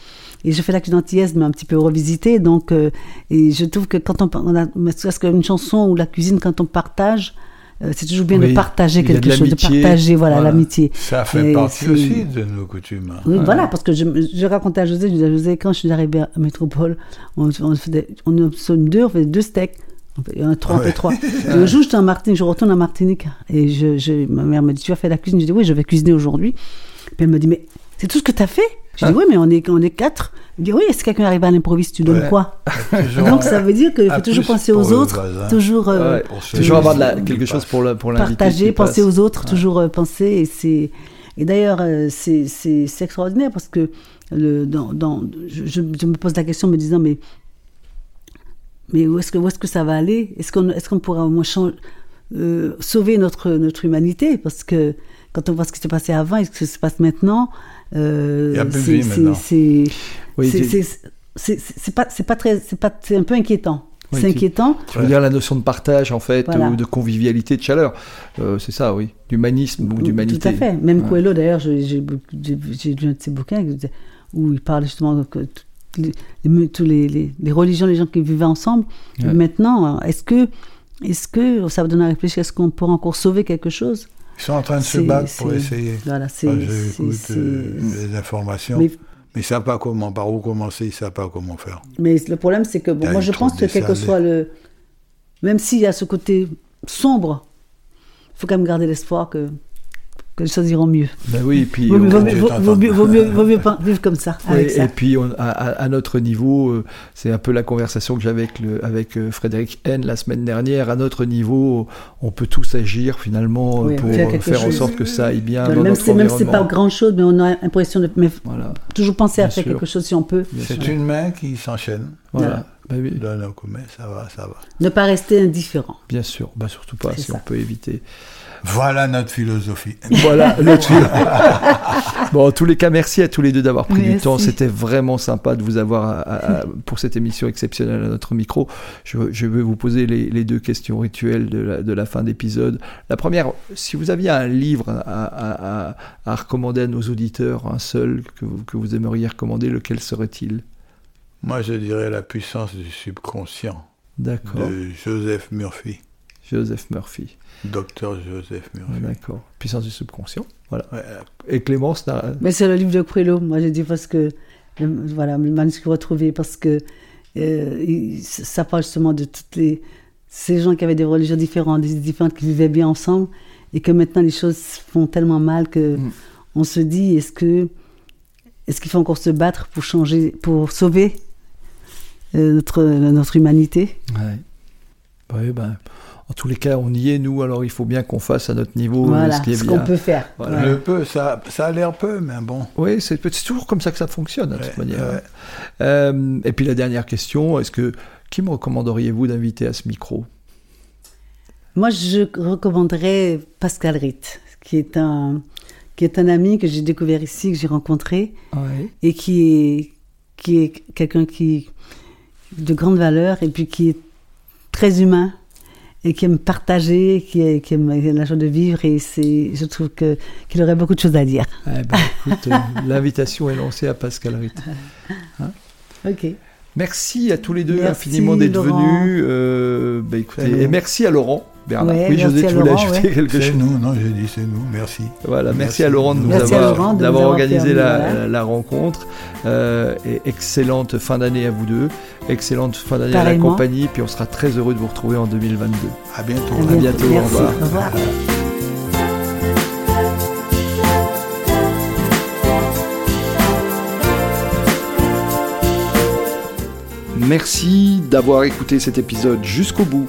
Et je fais la cuisine mais un petit peu revisité. Donc, euh, et je trouve que quand on, on a, ce qu'une chanson ou la cuisine, quand on partage, euh, c'est toujours bien de partager quelque chose, de partager voilà, l'amitié. Ça fait partie aussi de nos coutumes. Oui, voilà, parce que je, je, racontais à José, je disais à José, quand je suis arrivé à Métropole, on, on, faisait, on deux, on faisait deux steaks. Un trois, on trois. Le jour, j'étais en Martinique, je retourne en Martinique. Et je, je, ma mère me dit, tu as fait la cuisine? Je dis, oui, je vais cuisiner aujourd'hui. Puis elle me dit, mais c'est tout ce que tu as fait? Je dis, oui, mais on est, on est quatre. Il dit, oui, est-ce que quelqu'un arrive à l'improviste, tu donnes quoi Donc ça veut dire qu'il faut toujours penser aux autres, toujours, euh, toujours avoir de la, quelque chose pour l'inviter. Partager, penser aux autres, toujours euh, penser. Et, c'est, et d'ailleurs, euh, c'est, c'est, extraordinaire parce que le, dans, dans, je, je, me pose la question en me disant, mais, mais où est-ce que, où est-ce que ça va aller? Est-ce qu'on, est-ce qu'on pourra au moins changer, sauver notre, notre humanité? Parce que quand on voit ce qui s'est passé avant et ce qui se passe maintenant, euh, c'est pas, c'est pas très, c'est pas, c'est un peu inquiétant. c'est inquiétant. Tu veux dire la notion de partage, en fait, ou de convivialité, de chaleur. Euh, c'est ça, oui. D'humanisme ou d'humanité. Tout à fait. Même Coelho, d'ailleurs, j'ai lu un de ses bouquins où il parle justement que les, tous les, les, religions, les gens qui vivaient ensemble. Maintenant, est-ce que, est-ce que ça va donner à réfléchir Est-ce qu'on pourra encore sauver quelque chose? Ils sont en train de se battre pour essayer. Voilà, c'est. Euh, des informations. Mais, mais ils ne savent pas comment, par où commencer, ils ne savent pas comment faire. Mais le problème, c'est que bon, moi, je pense que quel que soit le. Même s'il y a ce côté sombre, il faut quand même garder l'espoir que que les choses iront mieux. Ben oui, et puis vaut, mieux, vivre comme ça. et puis à, notre niveau, euh, c'est un peu la conversation que j'avais avec, le, avec euh, Frédéric N la semaine dernière. À notre niveau, on peut tous agir finalement pour faire, en sorte que ça aille bien. dans même, si, même si c'est pas grand chose, mais on a l'impression de mais toujours penser à faire quelque chose si on peut. C'est une main qui s'enchaîne. Voilà. Ben oui. ça va, ça va. Ne pas rester indifférent. Bien sûr, bah surtout pas si on peut éviter. Voilà notre philosophie. Voilà notre philosophie. bon, en tous les cas, merci à tous les deux d'avoir pris du temps. C'était vraiment sympa de vous avoir pour cette émission exceptionnelle à notre micro. Je, vais vous poser les, deux questions rituelles de la, fin d'épisode. La première, si vous aviez un livre à, recommander à nos auditeurs, un seul que vous, que vous aimeriez recommander, lequel serait-il? Moi, je dirais La puissance du subconscient. D'accord. De Joseph Murphy. Joseph Murphy. Docteur Joseph Murphy. D'accord. Puissance du subconscient. Voilà. Et Clémence. Mais c'est le livre de Coelho. Moi, j'ai dit parce que voilà, le manuscrit retrouvé parce que euh, ça parle justement de toutes les ces gens qui avaient des religions différentes, des différentes qui vivaient bien ensemble et que maintenant les choses font tellement mal que mm. on se dit est-ce que est-ce qu'il faut encore se battre pour changer, pour sauver euh, notre notre humanité? Ouais. Oui, ben, en tous les cas, on y est, nous, alors il faut bien qu'on fasse à notre niveau euh, ce qui est ce bien. qu'on peut faire. Le peu, ça, ça a l'air peu, mais bon. Oui, c'est toujours comme ça que ça fonctionne, de toute manière. Euh, et puis la dernière question, est-ce que qui me recommanderiez-vous d'inviter à ce micro? Moi, je recommanderais Pascal Ritt, qui est un, qui est un ami que j'ai découvert ici, que j'ai rencontré, et qui est, qui est quelqu'un qui de grande valeur et puis qui est très humain et qui aime partager, qui, qui aime la joie de vivre. Et c'est, je trouve que, qu'il aurait beaucoup de choses à dire. Eh ben, écoute, euh, l'invitation est lancée à Pascal Ritt. Hein ok. Merci à tous les deux infiniment d'être venus. Euh, bah, écoutez, et merci à Laurent oui, José, tu voulais ajouter quelque chose C'est nous, non, j'ai dit c'est nous, merci. Voilà, merci, à Laurent de nous avoir, d'avoir organisé la, rencontre. Euh, et excellente fin d'année à vous deux, excellente fin d'année à la compagnie, puis on sera très heureux de vous retrouver en 2022. À bientôt. À bientôt, au revoir. Au revoir. Merci d'avoir écouté cet épisode jusqu'au bout.